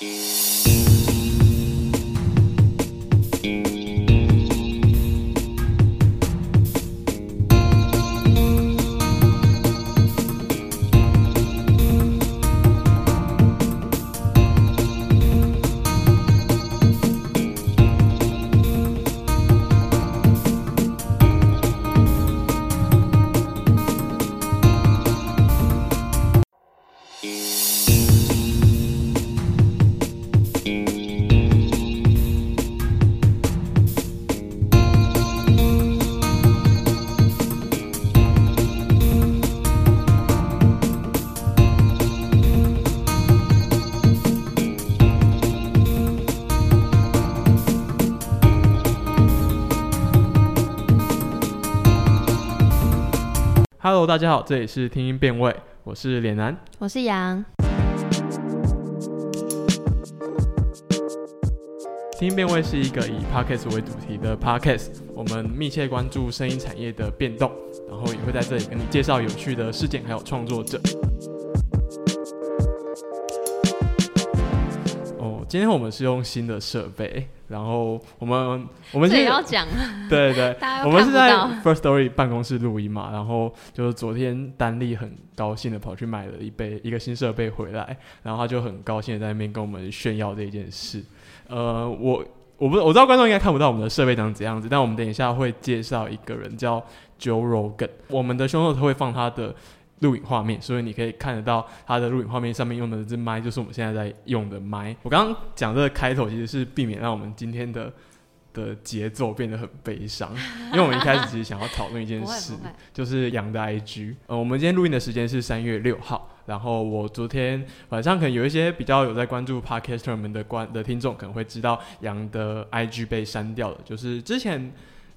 Música Hello，大家好，这里是听音辨位，我是脸男，我是杨。听音辨位是一个以 Podcast 为主题的 Podcast，我们密切关注声音产业的变动，然后也会在这里跟你介绍有趣的事件还有创作者。今天我们是用新的设备。然后我们我们也要讲，对 对对，我们是在 First Story 办公室录音嘛。然后就是昨天丹丽很高兴的跑去买了一杯一个新设备回来，然后他就很高兴的在那边跟我们炫耀这件事。呃，我我不我知道观众应该看不到我们的设备长怎样子，但我们等一下会介绍一个人叫 Joe Rogan，我们的胸口会放他的。录影画面，所以你可以看得到它的录影画面上面用的这麦，就是我们现在在用的麦。我刚刚讲这个开头，其实是避免让我们今天的的节奏变得很悲伤，因为我们一开始其实想要讨论一件事，就是羊的 IG。呃，我们今天录音的时间是三月六号，然后我昨天晚上可能有一些比较有在关注 Podcaster 们的观的听众，可能会知道羊的 IG 被删掉了，就是之前。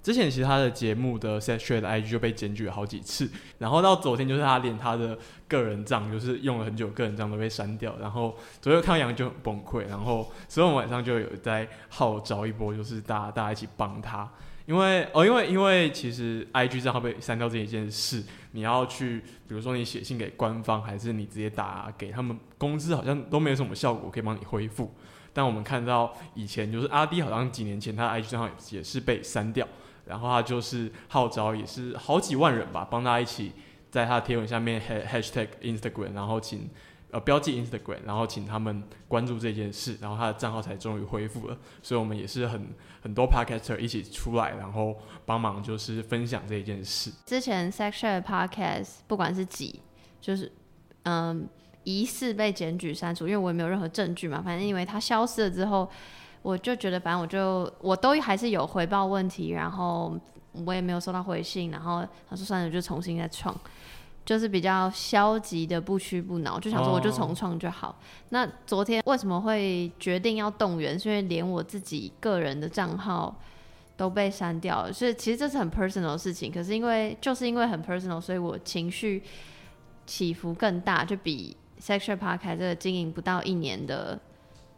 之前其实他的节目的 set share 的 IG 就被检举了好几次，然后到昨天就是他连他的个人账就是用了很久个人账都被删掉，然后昨天看到杨就很崩溃，然后所以我们晚上就有在号召一波，就是大家大家一起帮他，因为哦因为因为其实 IG 账号被删掉这一件事，你要去比如说你写信给官方，还是你直接打给他们公司，好像都没有什么效果可以帮你恢复。但我们看到以前就是阿 D 好像几年前他的 IG 账号也是被删掉。然后他就是号召，也是好几万人吧，帮他一起在他的贴文下面 hashtag Instagram，然后请呃标记 Instagram，然后请他们关注这件事，然后他的账号才终于恢复了。所以我们也是很很多 podcaster 一起出来，然后帮忙就是分享这件事。之前 Section Podcast 不管是几，就是嗯疑似被检举删除，因为我也没有任何证据嘛，反正因为他消失了之后。我就觉得，反正我就我都还是有回报问题，然后我也没有收到回信，然后他说算了，就重新再创，就是比较消极的不屈不挠，就想说我就重创就好。那昨天为什么会决定要动员？是因为连我自己个人的账号都被删掉了，所以其实这是很 personal 的事情。可是因为就是因为很 personal，所以我情绪起伏更大，就比 sexual park 这个经营不到一年的。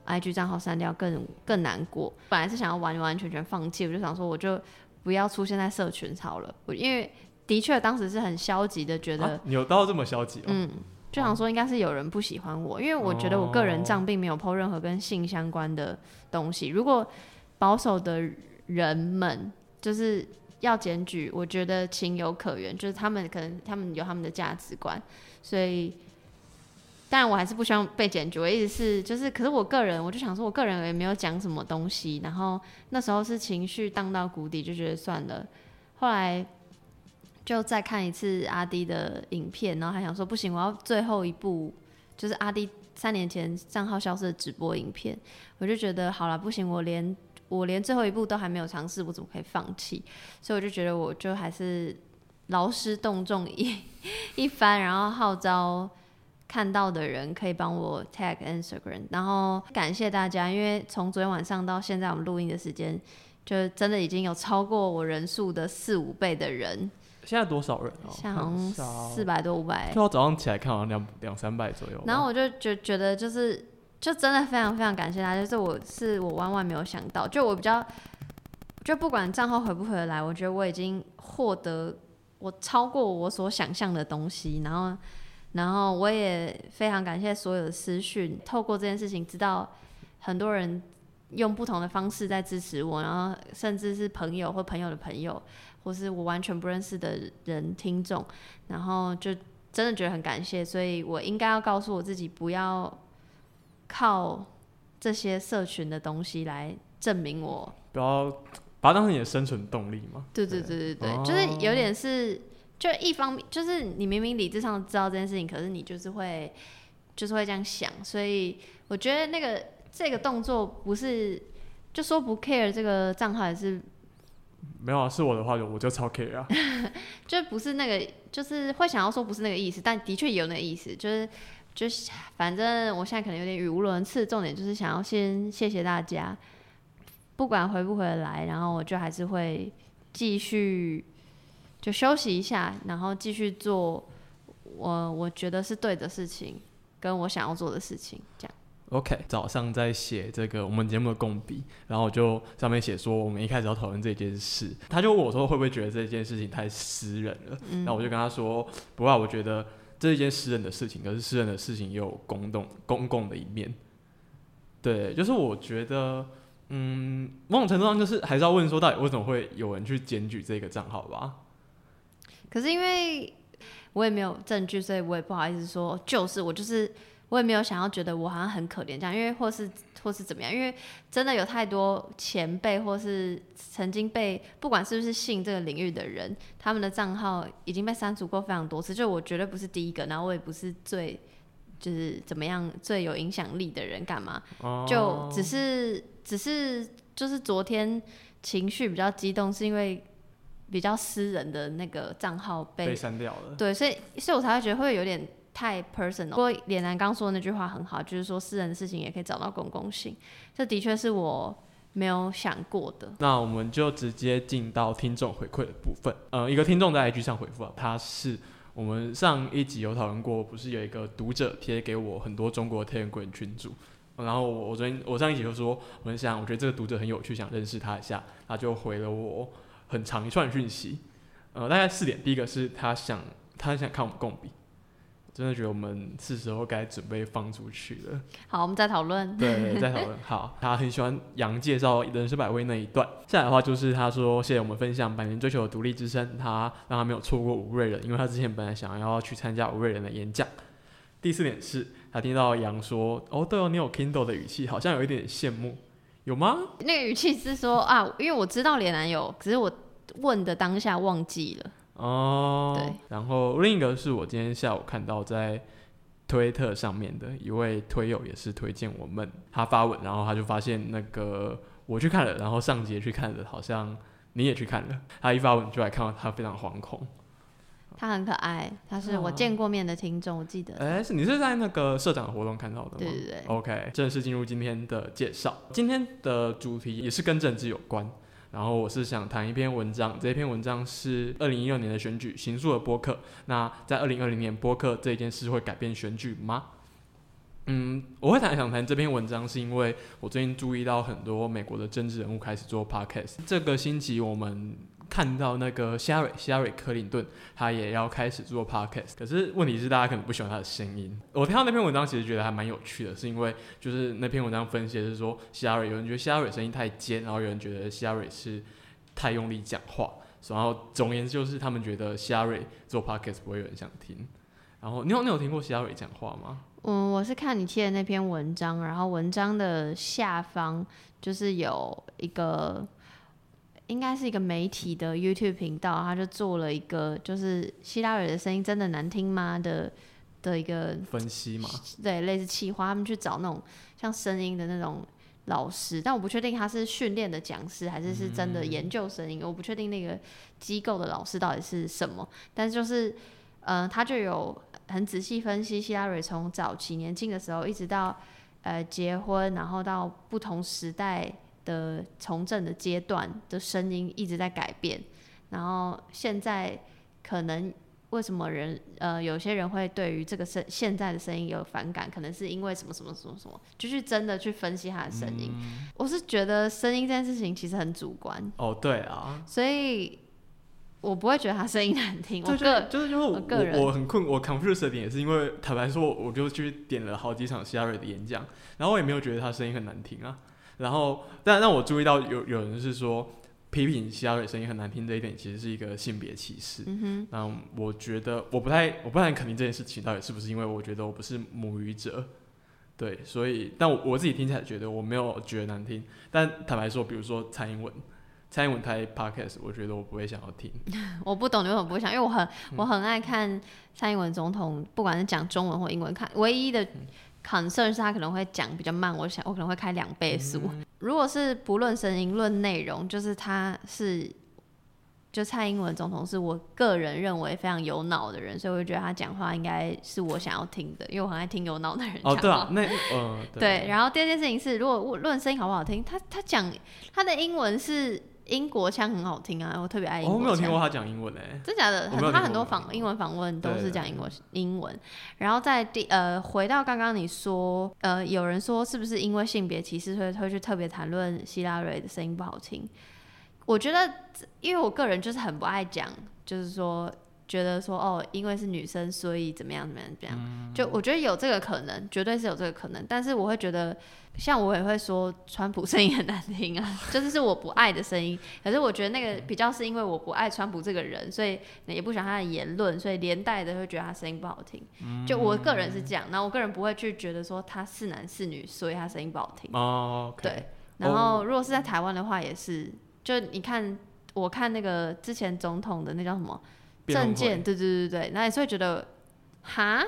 I G 账号删掉更更难过。本来是想要完完全全放弃，我就想说我就不要出现在社群潮了。我因为的确当时是很消极的，觉得有到这么消极。嗯，就想说应该是有人不喜欢我，因为我觉得我个人账并没有 PO 任何跟性相关的东西。如果保守的人们就是要检举，我觉得情有可原，就是他们可能他们有他们的价值观，所以。但我还是不希望被检举。我一直是就是，可是我个人，我就想说，我个人也没有讲什么东西。然后那时候是情绪荡到谷底，就觉得算了。后来就再看一次阿迪的影片，然后还想说不行，我要最后一部，就是阿迪三年前账号消失的直播影片。我就觉得好了，不行，我连我连最后一步都还没有尝试，我怎么可以放弃？所以我就觉得，我就还是劳师动众 一一番，然后号召。看到的人可以帮我 tag Instagram，然后感谢大家，因为从昨天晚上到现在我们录音的时间，就真的已经有超过我人数的四五倍的人。现在多少人哦？像四百多五百。就我早上起来看，好像两两三百左右。然后我就觉觉得就是就真的非常非常感谢大家，就是我是我万万没有想到，就我比较就不管账号回不回得来，我觉得我已经获得我超过我所想象的东西，然后。然后我也非常感谢所有的私讯，透过这件事情知道很多人用不同的方式在支持我，然后甚至是朋友或朋友的朋友，或是我完全不认识的人听众，然后就真的觉得很感谢，所以我应该要告诉我自己，不要靠这些社群的东西来证明我，不要把它当成你的生存动力嘛。对对对对对，就是有点是。就一方面，就是你明明理智上知道这件事情，可是你就是会，就是会这样想，所以我觉得那个这个动作不是就说不 care 这个账号，还是没有啊？是我的话，我就超 care 啊，就不是那个，就是会想要说不是那个意思，但的确有那个意思，就是就是反正我现在可能有点语无伦次，重点就是想要先谢谢大家，不管回不回来，然后我就还是会继续。就休息一下，然后继续做我我觉得是对的事情，跟我想要做的事情，这样。OK，早上在写这个我们节目的共笔，然后我就上面写说我们一开始要讨论这件事，他就问我说会不会觉得这件事情太私人了？然后我就跟他说不会，我觉得这是一件私人的事情，可是私人的事情也有公共公共的一面。对，就是我觉得，嗯，某种程度上就是还是要问说到底为什么会有人去检举这个账号吧。可是因为我也没有证据，所以我也不好意思说，就是我就是我也没有想要觉得我好像很可怜这样，因为或是或是怎么样，因为真的有太多前辈或是曾经被不管是不是性这个领域的人，他们的账号已经被删除过非常多次，就我绝对不是第一个，然后我也不是最就是怎么样最有影响力的人，干嘛？就只是只是就是昨天情绪比较激动，是因为。比较私人的那个账号被被删掉了，对，所以所以我才会觉得会有点太 personal。不过脸男刚说的那句话很好，就是说私人的事情也可以找到公共性，这的确是我没有想过的。那我们就直接进到听众回馈的部分。呃，一个听众在 IG 上回复啊，他是我们上一集有讨论过，不是有一个读者贴给我很多中国天滚群主，然后我昨天我上一集就说我很想，我觉得这个读者很有趣，想认识他一下，他就回了我。很长一串讯息，呃，大概四点。第一个是他想，他想看我们共笔，真的觉得我们是时候该准备放出去了。好，我们再讨论。对，再讨论。好，他很喜欢杨介绍人生百味那一段。下来的话就是他说，谢谢我们分享百年追求的独立之声，他让他没有错过吴瑞仁，因为他之前本来想要去参加吴瑞仁的演讲。第四点是他听到杨说，哦，对哦，你有 Kindle 的语气，好像有一点羡慕。有吗？那个语气是说啊，因为我知道连男有，只是我问的当下忘记了。哦，对。然后另一个是我今天下午看到在推特上面的一位推友，也是推荐我们他发文，然后他就发现那个我去看了，然后上节去看了，好像你也去看了。他一发文就来看到他非常惶恐。他很可爱，他是我见过面的听众，我记得。哎，是你是在那个社长活动看到的吗？对对对。OK，正式进入今天的介绍。今天的主题也是跟政治有关，然后我是想谈一篇文章，这篇文章是二零一六年的选举行诉的播客。那在二零二零年播客这件事会改变选举吗？嗯，我会谈想谈这篇文章，是因为我最近注意到很多美国的政治人物开始做 podcast。这个星期我们。看到那个希拉瑞，希拉瑞克林顿，他也要开始做 podcast。可是问题是，大家可能不喜欢他的声音。我听到那篇文章，其实觉得还蛮有趣的，是因为就是那篇文章分析的是说，希拉瑞有人觉得希拉瑞声音太尖，然后有人觉得希拉瑞是太用力讲话。然后总言之，就是他们觉得希拉瑞做 podcast 不会有人想听。然后你有你有听过希拉瑞讲话吗？嗯，我是看你贴的那篇文章，然后文章的下方就是有一个。应该是一个媒体的 YouTube 频道，他就做了一个，就是希拉蕊的声音真的难听吗的的一个分析嘛？对，类似企划，他们去找那种像声音的那种老师，但我不确定他是训练的讲师还是是真的研究声音，我不确定那个机构的老师到底是什么。但是就是，呃，他就有很仔细分析希拉里从早期年轻的时候，一直到呃结婚，然后到不同时代。的从政的阶段的声音一直在改变，然后现在可能为什么人呃有些人会对于这个声现在的声音有反感，可能是因为什么什么什么什么，就是真的去分析他的声音。我是觉得声音这件事情其实很主观。哦，对啊。所以我不会觉得他声音难听。我个就是就是我个人我很困，我 confuse 的点也是因为坦白说，我就去点了好几场希拉瑞的演讲，然后我也没有觉得他声音很难听啊。然后但让我注意到有有人是说批评希拉瑞声音很难听这一点，其实是一个性别歧视。嗯哼。那我觉得我不太我不太肯定这件事情到底是不是因为我觉得我不是母语者。对，所以但我我自己听起来觉得我没有觉得难听。但坦白说，比如说蔡英文。蔡英文台 podcast，我觉得我不会想要听。我不懂你为什么不会想，因为我很我很爱看蔡英文总统，不管是讲中文或英文，看唯一的 concern 是他可能会讲比较慢，我想我可能会开两倍速。如果是不论声音论内容，就是他是。就蔡英文总统是我个人认为非常有脑的人，所以我就觉得他讲话应该是我想要听的，因为我很爱听有脑的人讲话。哦，对啊，那呃，对。然后第二件事情是，如果论声音好不好听，他他讲他的英文是英国腔很好听啊，我特别爱英。我没有听过他讲英文诶，真假的？他很多访英文访问都是讲英国英文。然后在第呃，回到刚刚你说，呃，有人说是不是因为性别歧视，所以会去特别谈论希拉瑞的声音不好听？我觉得，因为我个人就是很不爱讲，就是说，觉得说哦，因为是女生，所以怎么样怎么样怎么样。就我觉得有这个可能，绝对是有这个可能。但是我会觉得，像我也会说，川普声音很难听啊，就是是我不爱的声音。可是我觉得那个比较是因为我不爱川普这个人，所以也不喜欢他的言论，所以连带的会觉得他声音不好听。就我个人是这样，那我个人不会去觉得说他是男是女，所以他声音不好听。哦，对。然后如果是在台湾的话，也是。就你看，我看那个之前总统的那叫什么证件，对对对对那也是会觉得哈，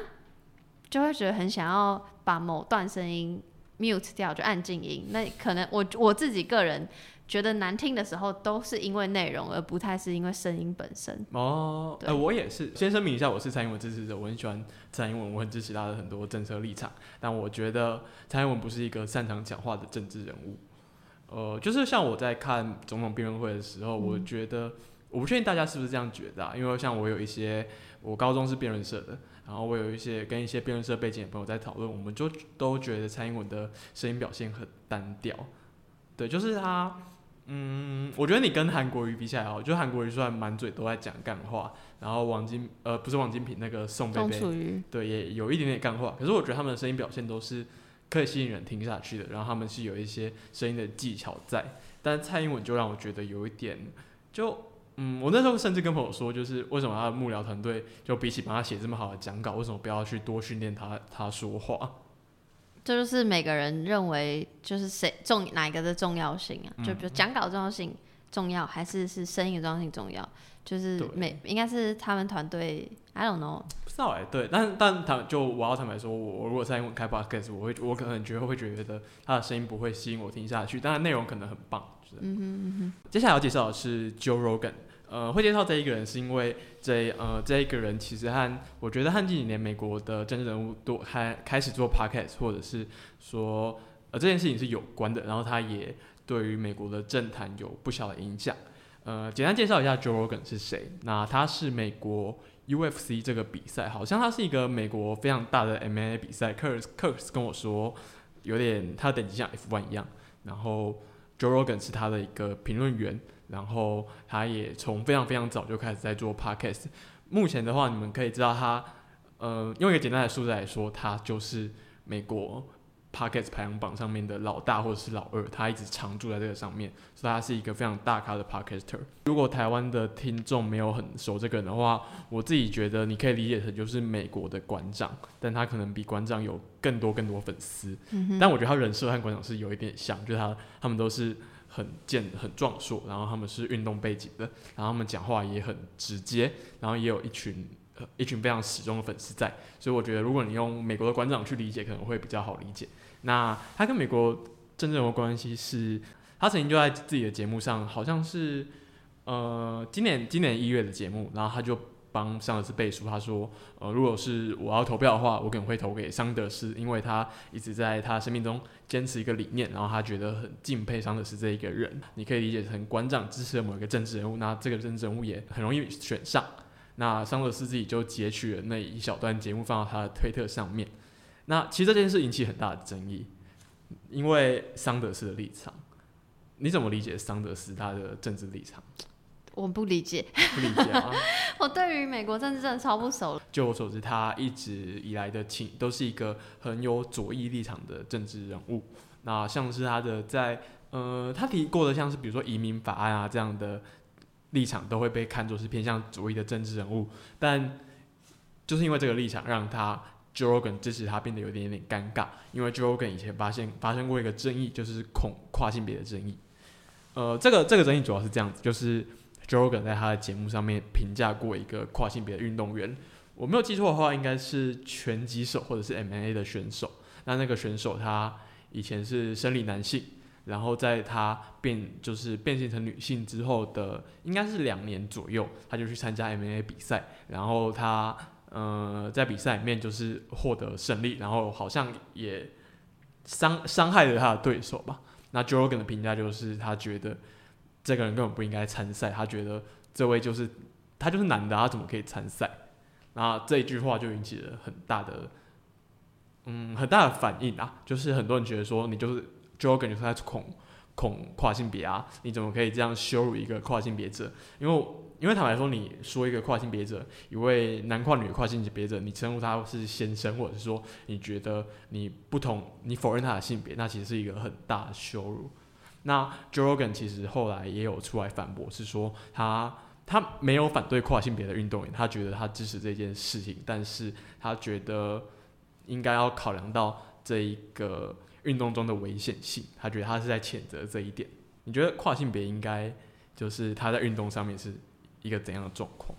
就会觉得很想要把某段声音 mute 掉，就按静音。那可能我我自己个人觉得难听的时候，都是因为内容，而不太是因为声音本身。哦，呃，我也是，先声明一下，我是蔡英文支持者，我很喜欢蔡英文，我很支持他的很多政策立场，但我觉得蔡英文不是一个擅长讲话的政治人物。呃，就是像我在看总统辩论会的时候，我觉得我不确定大家是不是这样觉得，啊，因为像我有一些我高中是辩论社的，然后我有一些跟一些辩论社背景的朋友在讨论，我们就都觉得蔡英文的声音表现很单调。对，就是他，嗯，我觉得你跟韩国瑜比起来哦，就韩国瑜虽然满嘴都在讲干话，然后王金呃不是王金平那个宋贝贝，对，也有一点点干话，可是我觉得他们的声音表现都是。可以吸引人听下去的，然后他们是有一些声音的技巧在，但蔡英文就让我觉得有一点，就嗯，我那时候甚至跟朋友说，就是为什么他的幕僚团队就比起帮他写这么好的讲稿，为什么不要去多训练他他说话？这就是每个人认为就是谁重哪一个的重要性啊？就比如讲稿重要性重要，还是是声音的重要性重要？就是每应该是他们团队，I don't know。不知道哎，对，但但他就我要坦白说，我如果在开 podcast，我会我可能觉得会觉得他的声音不会吸引我听下去，但是内容可能很棒。嗯哼嗯哼。接下来要介绍的是 Joe Rogan，呃，会介绍这一个人是因为这呃这一个人其实和我觉得和近几年美国的政治人物都开开始做 podcast，或者是说呃这件事情是有关的，然后他也对于美国的政坛有不小的影响。呃，简单介绍一下 Joe Rogan 是谁，那他是美国。UFC 这个比赛好像他是一个美国非常大的 MMA 比赛。克尔克尔斯跟我说，有点他的等级像 F1 一样。然后 Joe Rogan 是他的一个评论员，然后他也从非常非常早就开始在做 Podcast。目前的话，你们可以知道他，呃，用一个简单的数字来说，他就是美国。Podcast 排行榜上面的老大或者是老二，他一直常驻在这个上面，所以他是一个非常大咖的 Podcaster。如果台湾的听众没有很熟这个人的话，我自己觉得你可以理解成就是美国的馆长，但他可能比馆长有更多更多粉丝。但我觉得他人设和馆长是有一点像，就是他他们都是很健很壮硕，然后他们是运动背景的，然后他们讲话也很直接，然后也有一群。一群非常始终的粉丝在，所以我觉得如果你用美国的馆长去理解，可能会比较好理解。那他跟美国真正的关系是，他曾经就在自己的节目上，好像是呃今年今年一月的节目，然后他就帮桑德斯背书，他说，呃，如果是我要投票的话，我可能会投给桑德斯，因为他一直在他生命中坚持一个理念，然后他觉得很敬佩桑德斯这一个人。你可以理解成馆长支持了某一个政治人物，那这个政治人物也很容易选上。那桑德斯自己就截取了那一小段节目放到他的推特上面。那其实这件事引起很大的争议，因为桑德斯的立场，你怎么理解桑德斯他的政治立场？我不理解，不理解啊！我对于美国政治真的超不熟。就我所知，他一直以来的情都是一个很有左翼立场的政治人物。那像是他的在呃，他提过的像是比如说移民法案啊这样的立场，都会被看作是偏向左翼的政治人物。但就是因为这个立场，让他 Joe Rogan 支持他变得有点点尴尬。因为 Joe Rogan 以前发现发生过一个争议，就是恐跨性别的争议。呃，这个这个争议主要是这样子，就是。Joe Rogan 在他的节目上面评价过一个跨性别的运动员，我没有记错的话，应该是拳击手或者是 MMA 的选手。那那个选手他以前是生理男性，然后在他变就是变性成女性之后的，应该是两年左右，他就去参加 MMA 比赛，然后他呃在比赛里面就是获得胜利，然后好像也伤伤害了他的对手吧。那 j o r g a n 的评价就是他觉得。这个人根本不应该参赛，他觉得这位就是他就是男的，他怎么可以参赛？那这一句话就引起了很大的，嗯，很大的反应啊！就是很多人觉得说，你就是 Joe 感觉他在恐恐跨性别啊，你怎么可以这样羞辱一个跨性别者？因为因为坦白说，你说一个跨性别者，一位男跨女跨性别者，你称呼他是先生，或者是说你觉得你不同，你否认他的性别，那其实是一个很大的羞辱。那 Jorgen 其实后来也有出来反驳，是说他他没有反对跨性别的运动员，他觉得他支持这件事情，但是他觉得应该要考量到这一个运动中的危险性，他觉得他是在谴责这一点。你觉得跨性别应该就是他在运动上面是一个怎样的状况？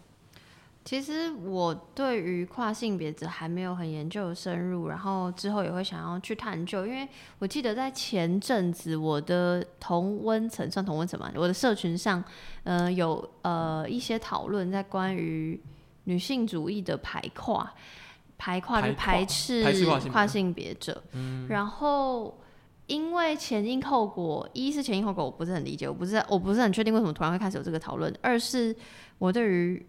其实我对于跨性别者还没有很研究深入，然后之后也会想要去探究，因为我记得在前阵子我的同温层算同温层嘛，我的社群上，呃，有呃一些讨论在关于女性主义的排跨，排跨就排斥跨性别者，然后因为前因后果，一是前因后果我不是很理解，我不是我不是很确定为什么突然会开始有这个讨论，二是我对于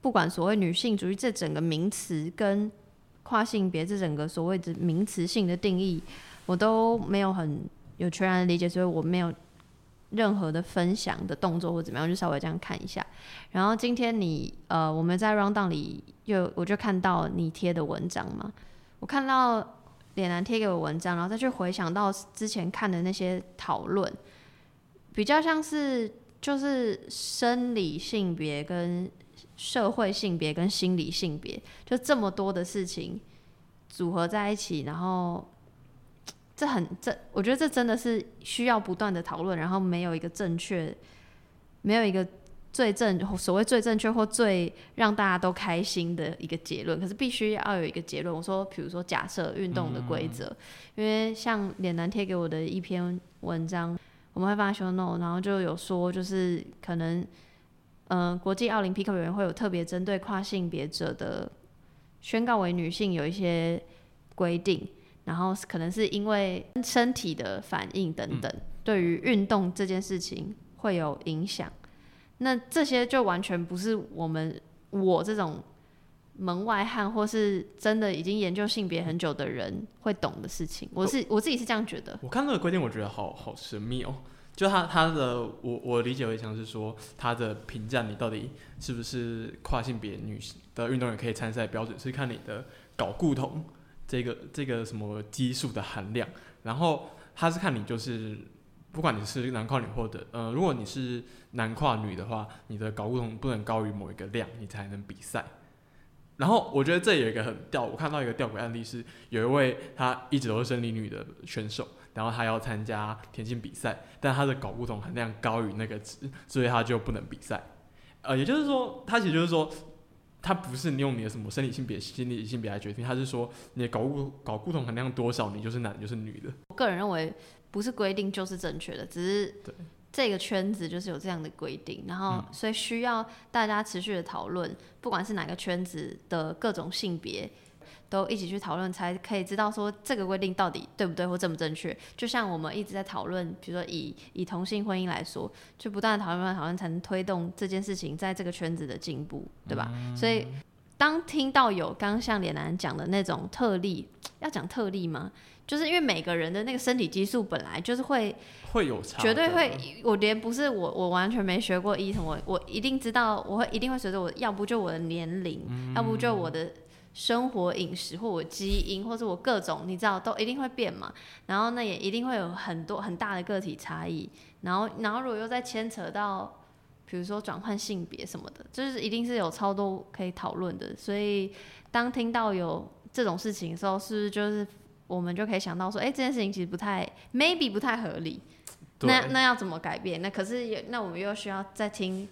不管所谓女性主义这整个名词跟跨性别这整个所谓的名词性的定义，我都没有很有全然的理解，所以我没有任何的分享的动作或怎么样，就稍微这样看一下。然后今天你呃，我们在 round down 里又我就看到你贴的文章嘛，我看到脸男贴给我文章，然后再去回想到之前看的那些讨论，比较像是就是生理性别跟。社会性别跟心理性别，就这么多的事情组合在一起，然后这很这，我觉得这真的是需要不断的讨论，然后没有一个正确，没有一个最正所谓最正确或最让大家都开心的一个结论。可是必须要有一个结论。我说，比如说假设运动的规则，因为像脸男贴给我的一篇文章，我们会发 show no，然后就有说，就是可能。嗯，国际奥林匹克委员会有特别针对跨性别者的宣告为女性有一些规定，然后可能是因为身体的反应等等，对于运动这件事情会有影响。那这些就完全不是我们我这种门外汉或是真的已经研究性别很久的人会懂的事情。我是我自己是这样觉得。我看那个规定，我觉得好好神秘哦。就他他的我我理解为像是说他的评价你到底是不是跨性别女性的运动员可以参赛标准是看你的睾固酮这个这个什么激素的含量，然后他是看你就是不管你是男跨女或者呃如果你是男跨女的话，你的睾固酮不能高于某一个量，你才能比赛。然后我觉得这有一个很吊，我看到一个吊诡案例是有一位他一直都是生理女的选手。然后他要参加田径比赛，但他的睾固酮含量高于那个值，所以他就不能比赛。呃，也就是说，他其实就是说，他不是你用你的什么生理性别、心理性别来决定，他是说你的睾固睾固酮含量多少，你就是男就是女的。我个人认为，不是规定就是正确的，只是这个圈子就是有这样的规定，然后所以需要大家持续的讨论，不管是哪个圈子的各种性别。都一起去讨论，才可以知道说这个规定到底对不对或正不正确。就像我们一直在讨论，比如说以以同性婚姻来说，就不断的讨论、讨论，才能推动这件事情在这个圈子的进步，对吧？所以当听到有刚刚像脸男讲的那种特例，要讲特例吗？就是因为每个人的那个身体激素本来就是会会有差，绝对会。我连不是我，我完全没学过医什么我一定知道，我会一定会随着我，要不就我的年龄，要不就我的生活饮食或我基因，或者我各种，你知道都一定会变嘛。然后那也一定会有很多很大的个体差异。然后然后如果又再牵扯到，比如说转换性别什么的，就是一定是有超多可以讨论的。所以当听到有这种事情的时候，是不是就是？我们就可以想到说，哎，这件事情其实不太，maybe 不太合理。那那要怎么改变？那可是也，那我们又需要再听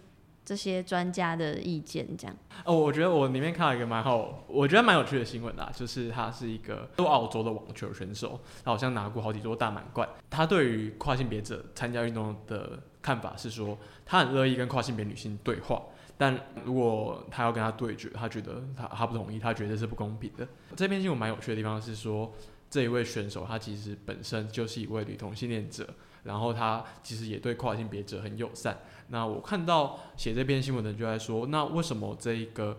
这些专家的意见，这样。哦，我觉得我里面看到一个蛮好，我觉得蛮有趣的新闻啦，就是他是一个都澳洲的网球选手，他好像拿过好几座大满贯。他对于跨性别者参加运动的看法是说，他很乐意跟跨性别女性对话。但如果他要跟他对决，他觉得他他不同意，他觉得是不公平的。这篇新闻蛮有趣的地方是说。这一位选手，他其实本身就是一位女同性恋者，然后他其实也对跨性别者很友善。那我看到写这篇新闻的人就在说，那为什么这一个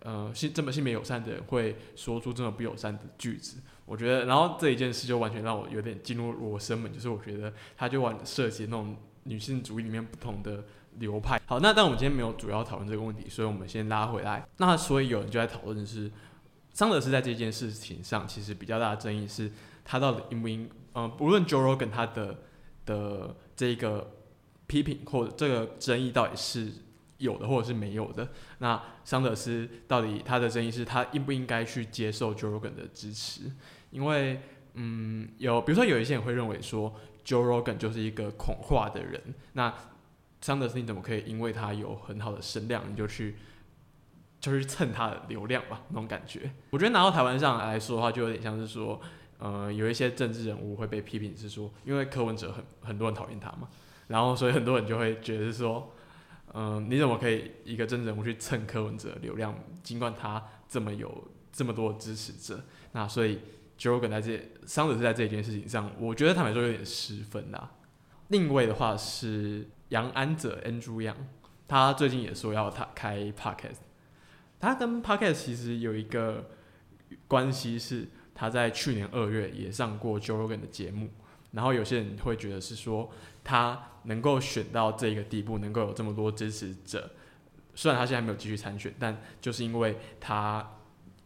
呃性这么性别友善的人会说出这么不友善的句子？我觉得，然后这一件事就完全让我有点进入罗生门，就是我觉得他就玩涉及那种女性主义里面不同的流派。好，那但我们今天没有主要讨论这个问题，所以我们先拉回来。那所以有人就在讨论的是。桑德斯在这件事情上，其实比较大的争议是，他到底应不应，嗯，不论 Joe Rogan 他的的这个批评或者这个争议到底是有的或者是没有的，那桑德斯到底他的争议是他应不应该去接受 Joe Rogan 的支持？因为，嗯，有比如说有一些人会认为说 Joe Rogan 就是一个恐化的人，那桑德斯你怎么可以因为他有很好的声量，你就去？就是蹭他的流量吧，那种感觉。我觉得拿到台湾上来说的话，就有点像是说，呃，有一些政治人物会被批评是说，因为柯文哲很很多人讨厌他嘛，然后所以很多人就会觉得说，嗯，你怎么可以一个政治人物去蹭柯文哲流量？尽管他这么有这么多支持者，那所以 Joe 在这桑德是在这一件事情上，我觉得坦白说有点失分啦。另一位的话是杨安泽 Andrew Yang，他最近也说要他开 Podcast。他跟 Podcast 其实有一个关系，是他在去年二月也上过 Joe Rogan 的节目，然后有些人会觉得是说他能够选到这个地步，能够有这么多支持者，虽然他现在没有继续参选，但就是因为他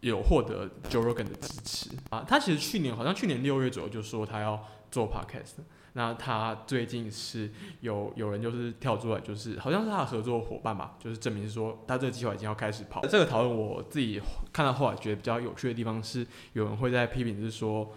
有获得 Joe Rogan 的支持啊。他其实去年好像去年六月左右就说他要做 Podcast。那他最近是有有人就是跳出来，就是好像是他的合作伙伴吧，就是证明是说他这个计划已经要开始跑。这个讨论我自己看到后来觉得比较有趣的地方是，有人会在批评是说，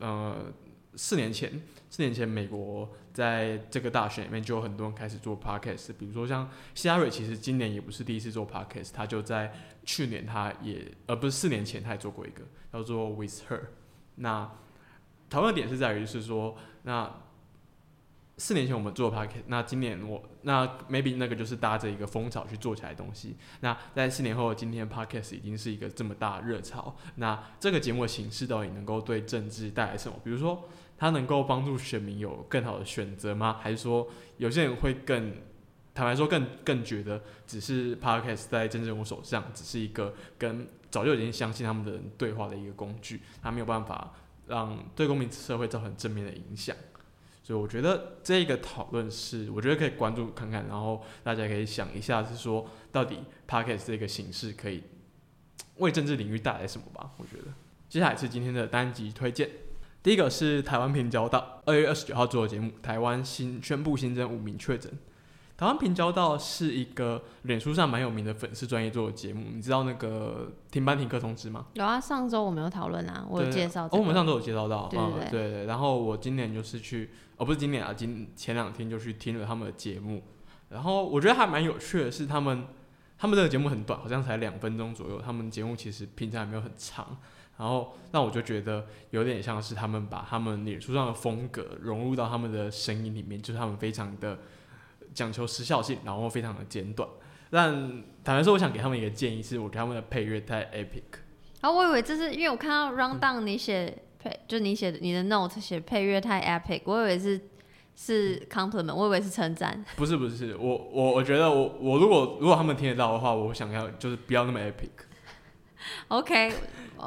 呃，四年前四年前美国在这个大选里面就有很多人开始做 podcast，比如说像希拉瑞，其实今年也不是第一次做 podcast，他就在去年他也呃不是四年前他也做过一个叫做 With Her。那讨论点是在于是说那。四年前我们做 podcast，那今年我那 maybe 那个就是搭着一个风潮去做起来的东西。那在四年后，今天 podcast 已经是一个这么大热潮。那这个节目的形式到底能够对政治带来什么？比如说，它能够帮助选民有更好的选择吗？还是说，有些人会更坦白说，更更觉得只是 podcast 在政治人物手上，只是一个跟早就已经相信他们的人对话的一个工具，它没有办法让对公民社会造成正面的影响。所以我觉得这个讨论是，我觉得可以关注看看，然后大家可以想一下，是说到底 podcast 这个形式可以为政治领域带来什么吧？我觉得接下来是今天的单集推荐，第一个是台湾平交道，二月二十九号做的节目，台湾新宣布新增五名确诊。台湾平交道是一个脸书上蛮有名的粉丝专业做的节目，你知道那个停班停课通知吗？有啊，上周我们有讨论啊，我有介绍。哦，我们上周有介绍到，对对对。然后我今年就是去，哦不是今年啊，今前两天就去听了他们的节目，然后我觉得还蛮有趣的，是他们他们这个节目很短，好像才两分钟左右，他们节目其实平常也没有很长，然后那我就觉得有点像是他们把他们脸书上的风格融入到他们的声音里面，就是他们非常的。讲求时效性，然后非常的简短。但坦白说，我想给他们一个建议，是我给他们的配乐太 epic。啊，我以为这是因为我看到 rundown 你写配，就你写你的 note 写配乐太 epic，我以为是是 compliment，我以为是称赞。不是不是，我我我觉得我我如果如果他们听得到的话，我想要就是不要那么 epic。OK，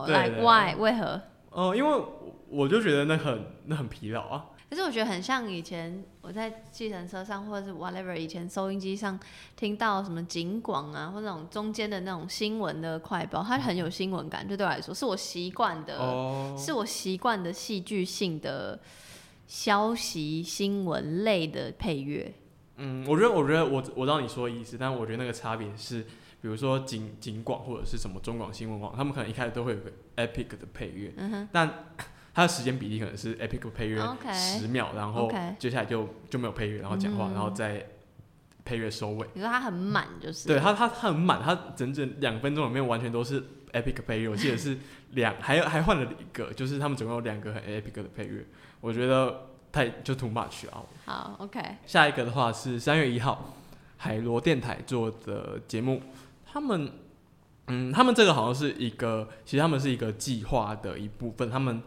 来 Why 为何？呃，因为我就觉得那很那很疲劳啊。可是我觉得很像以前我在计程车上或者是 whatever 以前收音机上听到什么警广啊，或那种中间的那种新闻的快报，它很有新闻感。就对我来说，是我习惯的，是我习惯的戏剧性的消息新闻类的配乐。嗯，我觉得，我觉得我我知道你说的意思，但我觉得那个差别是，比如说警警广或者是什么中广新闻网，他们可能一开始都会有个 epic 的配乐，但它的时间比例可能是 epic 配乐十秒，然后接下来就就没有配乐，然后讲话，然后再配乐收尾。你说它很满就是？对，它它它很满，它整整两分钟里面完全都是 epic 配乐。我记得是两，还还换了一个，就是他们总共有两个很 epic 的配乐。我觉得太就 too much 啊。好，OK。下一个的话是三月一号海螺电台做的节目，他们嗯，他们这个好像是一个，其实他们是一个计划的一部分，他们。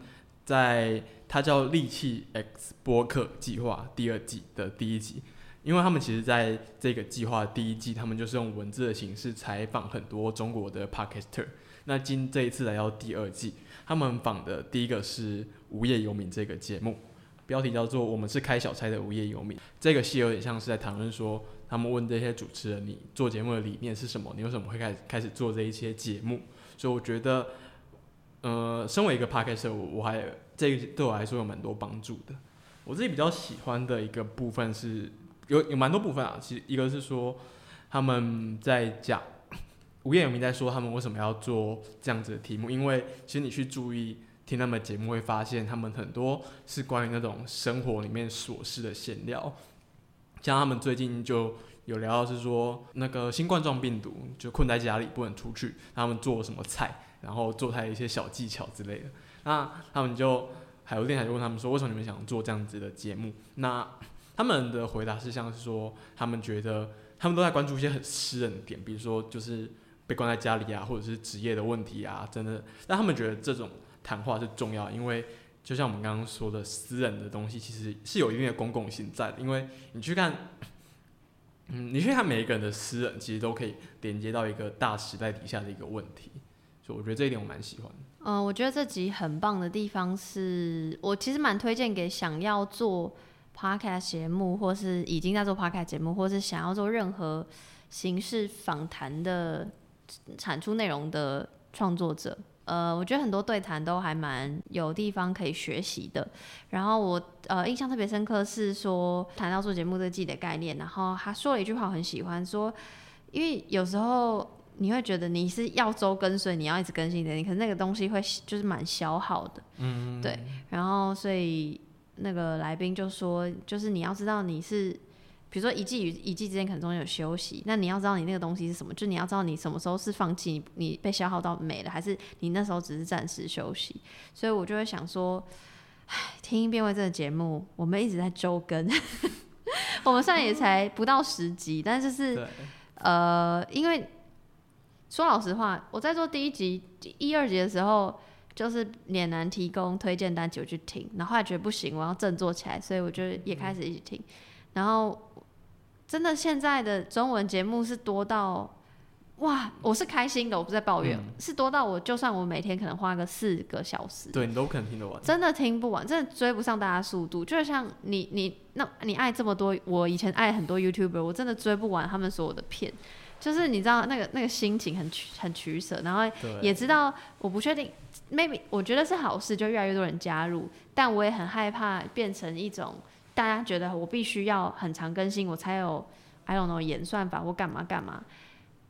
在它叫《利器 X 播客计划》第二季的第一集，因为他们其实在这个计划第一季，他们就是用文字的形式采访很多中国的 Podcaster。那今这一次来到第二季，他们访的第一个是《无业游民》这个节目，标题叫做《我们是开小差的无业游民》。这个戏有点像是在谈论说，他们问这些主持人：“你做节目的理念是什么？你为什么会开始开始做这一些节目？”所以我觉得。呃，身为一个 podcaster，我我还这对我来说有蛮多帮助的。我自己比较喜欢的一个部分是有有蛮多部分啊。其实一个是说他们在讲无业游民在说他们为什么要做这样子的题目，因为其实你去注意听他们节目会发现，他们很多是关于那种生活里面琐事的闲聊。像他们最近就有聊到是说那个新冠状病毒就困在家里不能出去，他们做什么菜。然后做他一些小技巧之类的，那他们就海螺电台就问他们说，为什么你们想做这样子的节目？那他们的回答是像是说，他们觉得他们都在关注一些很私人的点，比如说就是被关在家里啊，或者是职业的问题啊，真的。但他们觉得这种谈话是重要，因为就像我们刚刚说的，私人的东西其实是有一定的公共性在的，因为你去看，嗯，你去看每一个人的私人，其实都可以连接到一个大时代底下的一个问题。我觉得这一点我蛮喜欢。嗯，我觉得这集很棒的地方是，我其实蛮推荐给想要做 podcast 节目，或是已经在做 podcast 节目，或是想要做任何形式访谈的产出内容的创作者。呃，我觉得很多对谈都还蛮有地方可以学习的。然后我呃印象特别深刻是说谈到做节目对自己的概念，然后他说了一句话我很喜欢，说因为有时候。你会觉得你是要周更，所以你要一直更新的，你可能那个东西会就是蛮消耗的，嗯，对。然后所以那个来宾就说，就是你要知道你是，比如说一季与一季之间可能中间有休息，那你要知道你那个东西是什么，就你要知道你什么时候是放弃，你你被消耗到没了，还是你那时候只是暂时休息。所以我就会想说，唉，听音辨位这个节目，我们一直在周更，我们虽然也才不到十集，但就是呃，因为。说老实话，我在做第一集、一二集的时候，就是脸男提供推荐单，就去听，然后后来觉得不行，我要振作起来，所以我就也开始一起听。然后真的现在的中文节目是多到，哇，我是开心的，我不在抱怨，是多到我就算我每天可能花个四个小时，对你都可能听得完，真的听不完，真的追不上大家速度。就像你你那，你爱这么多，我以前爱很多 YouTuber，我真的追不完他们所有的片。就是你知道那个那个心情很取很取舍，然后也知道我不确定，maybe 我觉得是好事，就越来越多人加入，但我也很害怕变成一种大家觉得我必须要很常更新，我才有 I don't know 演算法或干嘛干嘛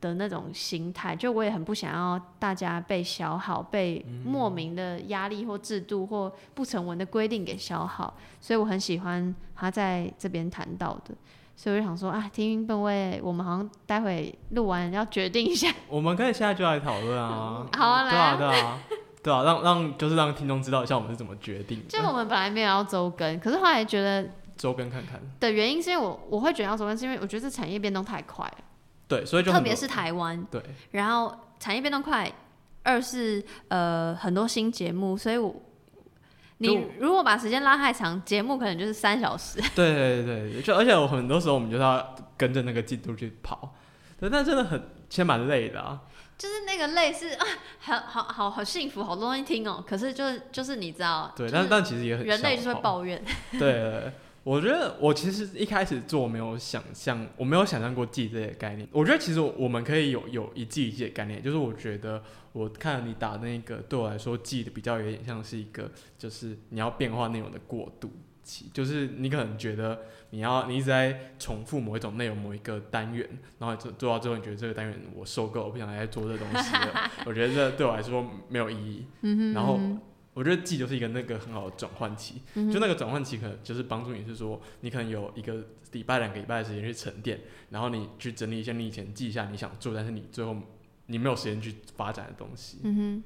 的那种心态，就我也很不想要大家被消耗，被莫名的压力或制度或不成文的规定给消耗，所以我很喜欢他在这边谈到的。所以我就想说，啊，听音本位，我们好像待会录完要决定一下。我们可以现在就来讨论啊。好啊，对啊，对啊，对啊，让让就是让听众知道一下我们是怎么决定。就 我们本来没有要周更，可是后来觉得周更看看的原因是因为我我会觉得要周更，是因为我觉得这产业变动太快了。对，所以就特别是台湾。对。然后产业变动快，二是呃很多新节目，所以我。你如果把时间拉太长，节目可能就是三小时。对对对，就而且我很多时候我们就是要跟着那个进度去跑，对，但真的很其实蛮累的啊。就是那个累是啊，好好好好幸福，好多东西听哦。可是就是就是你知道，对，但但其实也很人类就是会抱怨。对。我觉得我其实一开始做没有想象，我没有想象过记这些概念。我觉得其实我们可以有有一记一记的概念，就是我觉得我看你打那个对我来说记的比较有点像是一个，就是你要变化内容的过渡期，就是你可能觉得你要你一直在重复某一种内容某一个单元，然后做做到最后你觉得这个单元我受够，我不想再做这东西了。我觉得这对我来说没有意义。然后。我觉得记就是一个那个很好的转换期，就那个转换期可能就是帮助你是说，你可能有一个礼拜、两个礼拜的时间去沉淀，然后你去整理一下你以前记一下你想做，但是你最后你没有时间去发展的东西。嗯哼，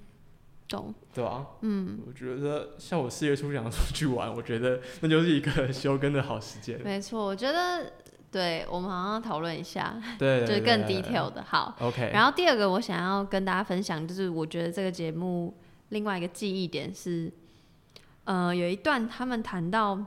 懂。对啊，嗯，我觉得像我四月初想出去玩，我觉得那就是一个休耕的好时间。没错，我觉得对我们好像讨论一下，对，就是更 detail 的。好，OK。然后第二个我想要跟大家分享，就是我觉得这个节目。另外一个记忆点是，呃，有一段他们谈到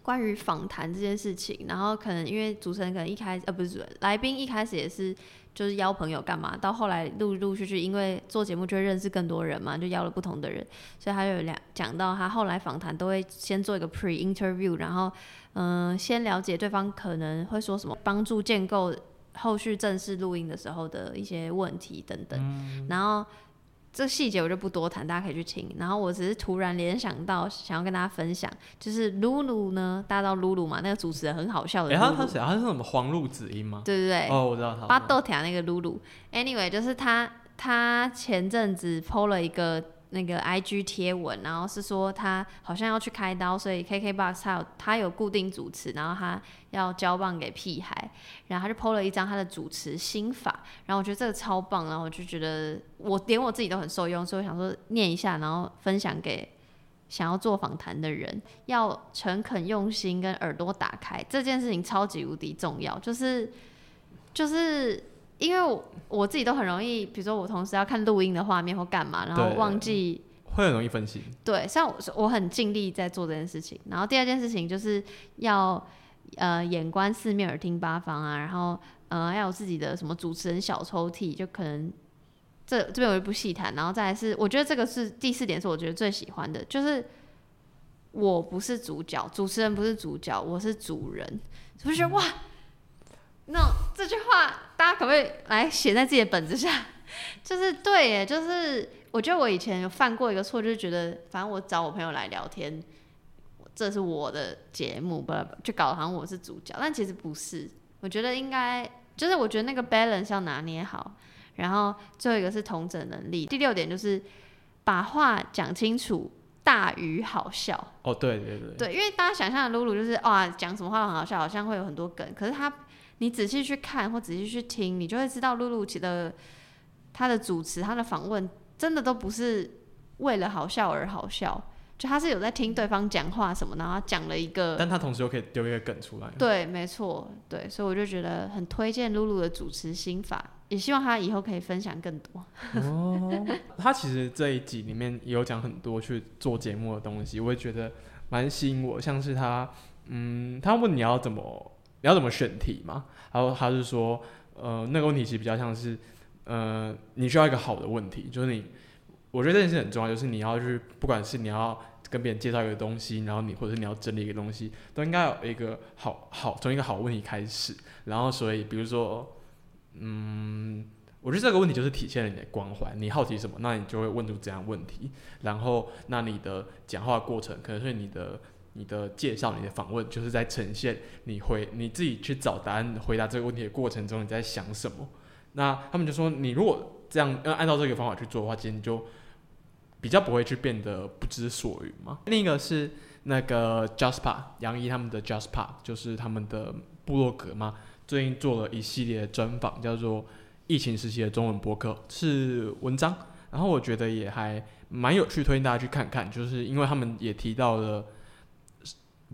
关于访谈这件事情，然后可能因为主持人可能一开始呃不是来宾一开始也是就是邀朋友干嘛，到后来陆陆续续因为做节目就会认识更多人嘛，就邀了不同的人，所以他有两讲到他后来访谈都会先做一个 pre interview，然后嗯先了解对方可能会说什么，帮助建构后续正式录音的时候的一些问题等等，然后。这细节我就不多谈，大家可以去听。然后我只是突然联想到，想要跟大家分享，就是露露呢，大家知道露露嘛？那个主持人很好笑的。哎，他他谁？他是什么黄露子音吗？对对对。哦，我知道他。巴豆条那个露露。Anyway，就是他，他前阵子 PO 了一个。那个 I G 贴文，然后是说他好像要去开刀，所以 K K Box 他有他有固定主持，然后他要交棒给屁孩，然后他就 PO 了一张他的主持心法，然后我觉得这个超棒，然后我就觉得我连我自己都很受用，所以我想说念一下，然后分享给想要做访谈的人，要诚恳用心跟耳朵打开，这件事情超级无敌重要，就是就是。因为我自己都很容易，比如说我同时要看录音的画面或干嘛，然后忘记，会很容易分心。对，像我我很尽力在做这件事情。然后第二件事情就是要呃眼观四面，耳听八方啊，然后呃要有自己的什么主持人小抽屉，就可能这这边有一部戏谈。然后再来是，我觉得这个是第四点，是我觉得最喜欢的，就是我不是主角，主持人不是主角，我是主人，是不是哇？那这句话，大家可不可以来写在自己的本子上？就是对耶，就是我觉得我以前有犯过一个错，就是觉得反正我找我朋友来聊天，这是我的节目，不就搞得好像我是主角，但其实不是。我觉得应该就是我觉得那个 balance 要拿捏好。然后最后一个是同整能力，第六点就是把话讲清楚大于好笑。哦，对对对，对，因为大家想象的露露就是哇，讲什么话很好笑，好像会有很多梗，可是他。你仔细去看或仔细去听，你就会知道露露的他的主持、他的访问，真的都不是为了好笑而好笑，就他是有在听对方讲话什么，然后讲了一个，但他同时又可以丢一个梗出来。对，没错，对，所以我就觉得很推荐露露的主持心法，也希望他以后可以分享更多。哦，他其实这一集里面也有讲很多去做节目的东西，我也觉得蛮吸引我，像是他，嗯，他问你要怎么。你要怎么选题嘛？然后他是说，呃，那个问题其实比较像是，呃，你需要一个好的问题，就是你，我觉得这件事很重要，就是你要去，不管是你要跟别人介绍一个东西，然后你或者是你要整理一个东西，都应该有一个好好从一个好问题开始。然后所以，比如说，嗯，我觉得这个问题就是体现了你的关怀，你好奇什么，那你就会问出这样问题。然后，那你的讲话过程可能是你的。你的介绍、你的访问，就是在呈现你回你自己去找答案、回答这个问题的过程中你在想什么。那他们就说，你如果这样要按照这个方法去做的话，其实你就比较不会去变得不知所云嘛。另一个是那个 Jasper 杨怡他们的 Jasper，就是他们的部落格嘛，最近做了一系列专访，叫做疫情时期的中文播客，是文章。然后我觉得也还蛮有趣，推荐大家去看看，就是因为他们也提到了。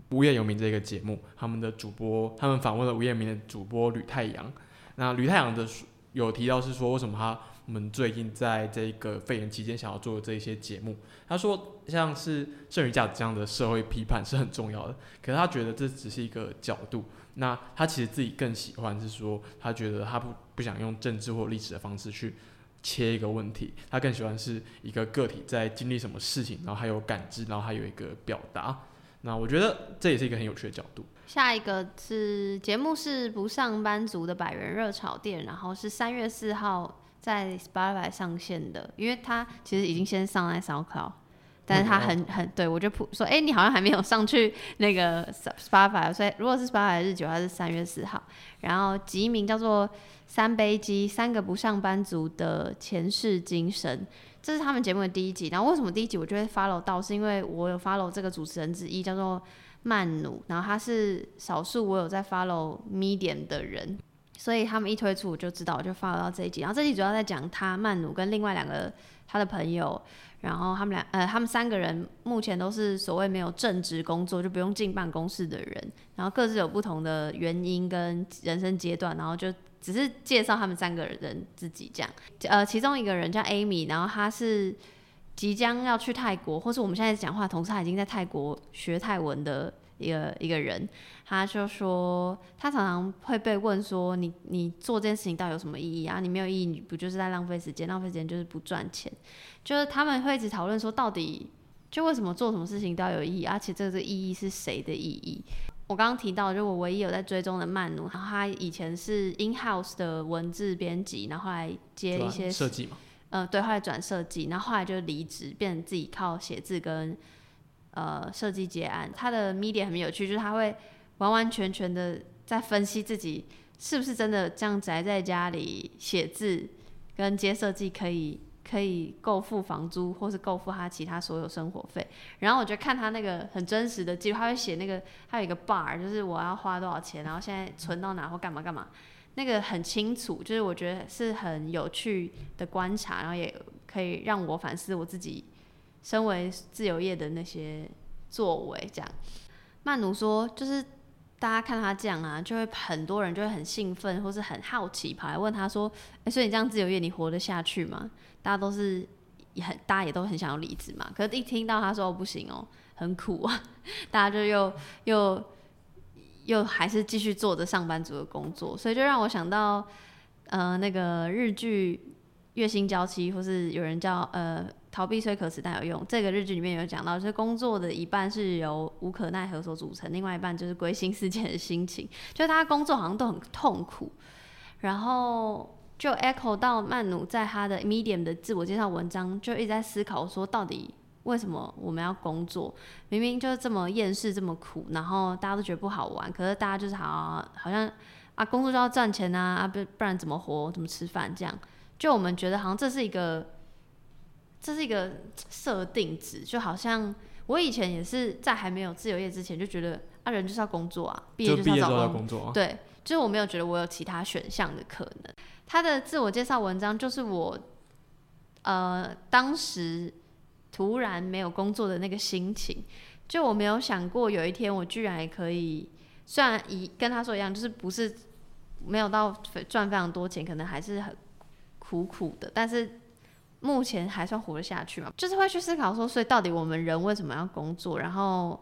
无业游民这个节目，他们的主播，他们访问了无业游民的主播吕太阳。那吕太阳的有提到是说，为什么他们最近在这个肺炎期间想要做这一些节目？他说，像是剩余价值这样的社会批判是很重要的，可是他觉得这只是一个角度。那他其实自己更喜欢是说，他觉得他不不想用政治或历史的方式去切一个问题，他更喜欢是一个个体在经历什么事情，然后还有感知，然后还有一个表达。那我觉得这也是一个很有趣的角度。下一个是节目是不上班族的百元热炒店，然后是三月四号在 Spotify 上线的，因为它其实已经先上在 SoundCloud。但是他很很对我就普说，哎，你好像还没有上去那个 Spotify，所以如果是 Spotify 日久，它是三月四号。然后集名叫做《三杯鸡》，三个不上班族的前世今生，这是他们节目的第一集。然后为什么第一集我就会 follow 到？是因为我有 follow 这个主持人之一，叫做曼努，然后他是少数我有在 follow Medium 的人，所以他们一推出我就知道，我就 follow 到这一集。然后这集主要在讲他曼努跟另外两个他的朋友。然后他们俩，呃，他们三个人目前都是所谓没有正职工作，就不用进办公室的人。然后各自有不同的原因跟人生阶段，然后就只是介绍他们三个人自己这样。呃，其中一个人叫 Amy，然后他是即将要去泰国，或是我们现在讲话同时他已经在泰国学泰文的。一个一个人，他就说，他常常会被问说，你你做这件事情到底有什么意义啊？你没有意义，你不就是在浪费时间？浪费时间就是不赚钱。就是他们会一直讨论说，到底就为什么做什么事情都要有意义？而且这个意义是谁的意义？我刚刚提到，就我唯一有在追踪的曼努，然后他以前是 in house 的文字编辑，然后后来接一些设计嘛，嗯，对，后来转设计，然后后来就离职，变成自己靠写字跟。呃，设计结案，他的 media 很有趣，就是他会完完全全的在分析自己是不是真的这样宅在家里写字跟接设计可以可以够付房租，或是够付他其他所有生活费。然后我觉得看他那个很真实的记录，他会写那个他有一个 bar，就是我要花多少钱，然后现在存到哪或干嘛干嘛，那个很清楚，就是我觉得是很有趣的观察，然后也可以让我反思我自己。身为自由业的那些作为，这样，曼努说，就是大家看他这样啊，就会很多人就会很兴奋，或是很好奇，跑来问他说：“哎，所以你这样自由业，你活得下去吗？”大家都是也很，大家也都很想要离职嘛。可是，一听到他说不行哦，很苦啊，大家就又又又还是继续做着上班族的工作，所以就让我想到，呃，那个日剧《月薪娇妻》，或是有人叫呃。逃避虽可耻但有用。这个日剧里面有讲到，就是工作的一半是由无可奈何所组成，另外一半就是归心似箭的心情。就是他工作好像都很痛苦，然后就 echo 到曼努在他的 Medium 的自我介绍文章，就一直在思考说，到底为什么我们要工作？明明就是这么厌世、这么苦，然后大家都觉得不好玩，可是大家就是好好像啊，工作就要赚钱啊，啊不不然怎么活？怎么吃饭？这样，就我们觉得好像这是一个。这是一个设定值，就好像我以前也是在还没有自由业之前就觉得啊，人就是要工作啊，毕业就是要找工作。对，就是我没有觉得我有其他选项的可能。他的自我介绍文章就是我，呃，当时突然没有工作的那个心情，就我没有想过有一天我居然也可以，虽然一跟他说一样，就是不是没有到赚非常多钱，可能还是很苦苦的，但是。目前还算活得下去嘛？就是会去思考说，所以到底我们人为什么要工作？然后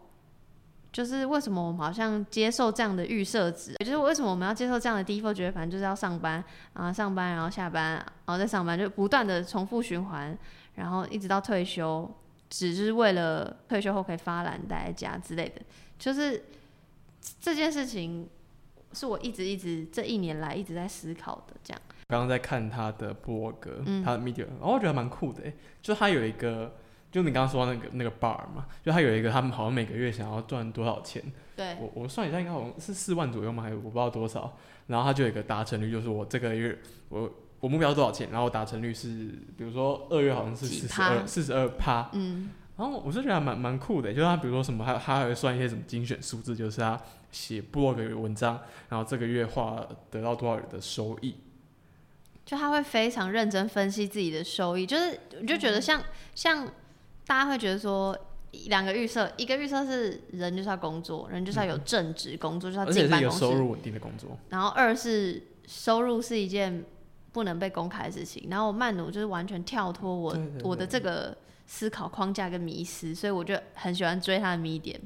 就是为什么我们好像接受这样的预设值？也就是为什么我们要接受这样的 default，觉得反正就是要上班啊，上班然后下班，然后再上班，就不断的重复循环，然后一直到退休，只是为了退休后可以发懒待在家之类的。就是这件事情是我一直一直这一年来一直在思考的，这样。刚刚在看他的博格，他的 media，然后我觉得蛮酷的，就他有一个，就你刚刚说那个那个 bar 嘛，就他有一个，他们好像每个月想要赚多少钱，对，我我算一下，应该好像是四万左右嘛？还是我不知道多少，然后他就有一个达成率，就是我这个月我我目标多少钱，然后达成率是，比如说二月好像是四十二四十二趴，嗯，然后我是觉得蛮蛮酷的，就是他比如说什么，他他还会算一些什么精选数字，就是他写 blog 文章，然后这个月话得到多少的收益。就他会非常认真分析自己的收益，就是我就觉得像像大家会觉得说两个预设，一个预设是人就是要工作，人就是要有正职工作，就是要进办公室，收入稳定的工作。然后二是收入是一件不能被公开的事情。然后曼努就是完全跳脱我我的这个思考框架跟迷失，所以我就很喜欢追他的迷点，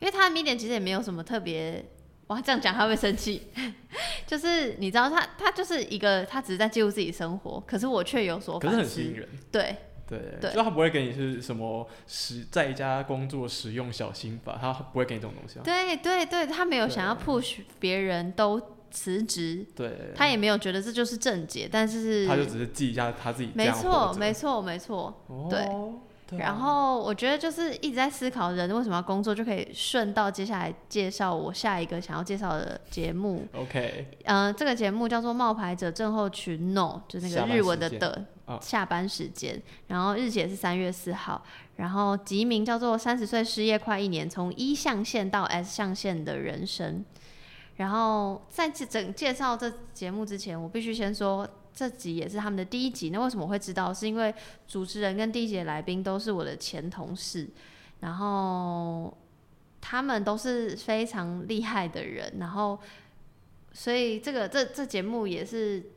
因为他的迷点其实也没有什么特别。哇，这样讲他会生气。就是你知道他他就是一个他只是在记录自己生活，可是我却有所可是很吸引人。对对对，就他不会给你是什么实在家工作实用小心法，他不会给你这种东西。对对对，他没有想要 push 别人都辞职，对，他也没有觉得这就是正解，但是他就只是记一下他自己。没错没错没错，对。然后我觉得就是一直在思考人为什么要工作，就可以顺道接下来介绍我下一个想要介绍的节目。OK，嗯，这个节目叫做《冒牌者症候群》，No，就是那个日文的的下班时间。然后日期是三月四号。然后集名叫做《三十岁失业快一年：从一象限到 S 象限的人生》。然后在整介绍这节目之前，我必须先说。这集也是他们的第一集，那为什么会知道？是因为主持人跟第一集的来宾都是我的前同事，然后他们都是非常厉害的人，然后所以这个这这节目也是。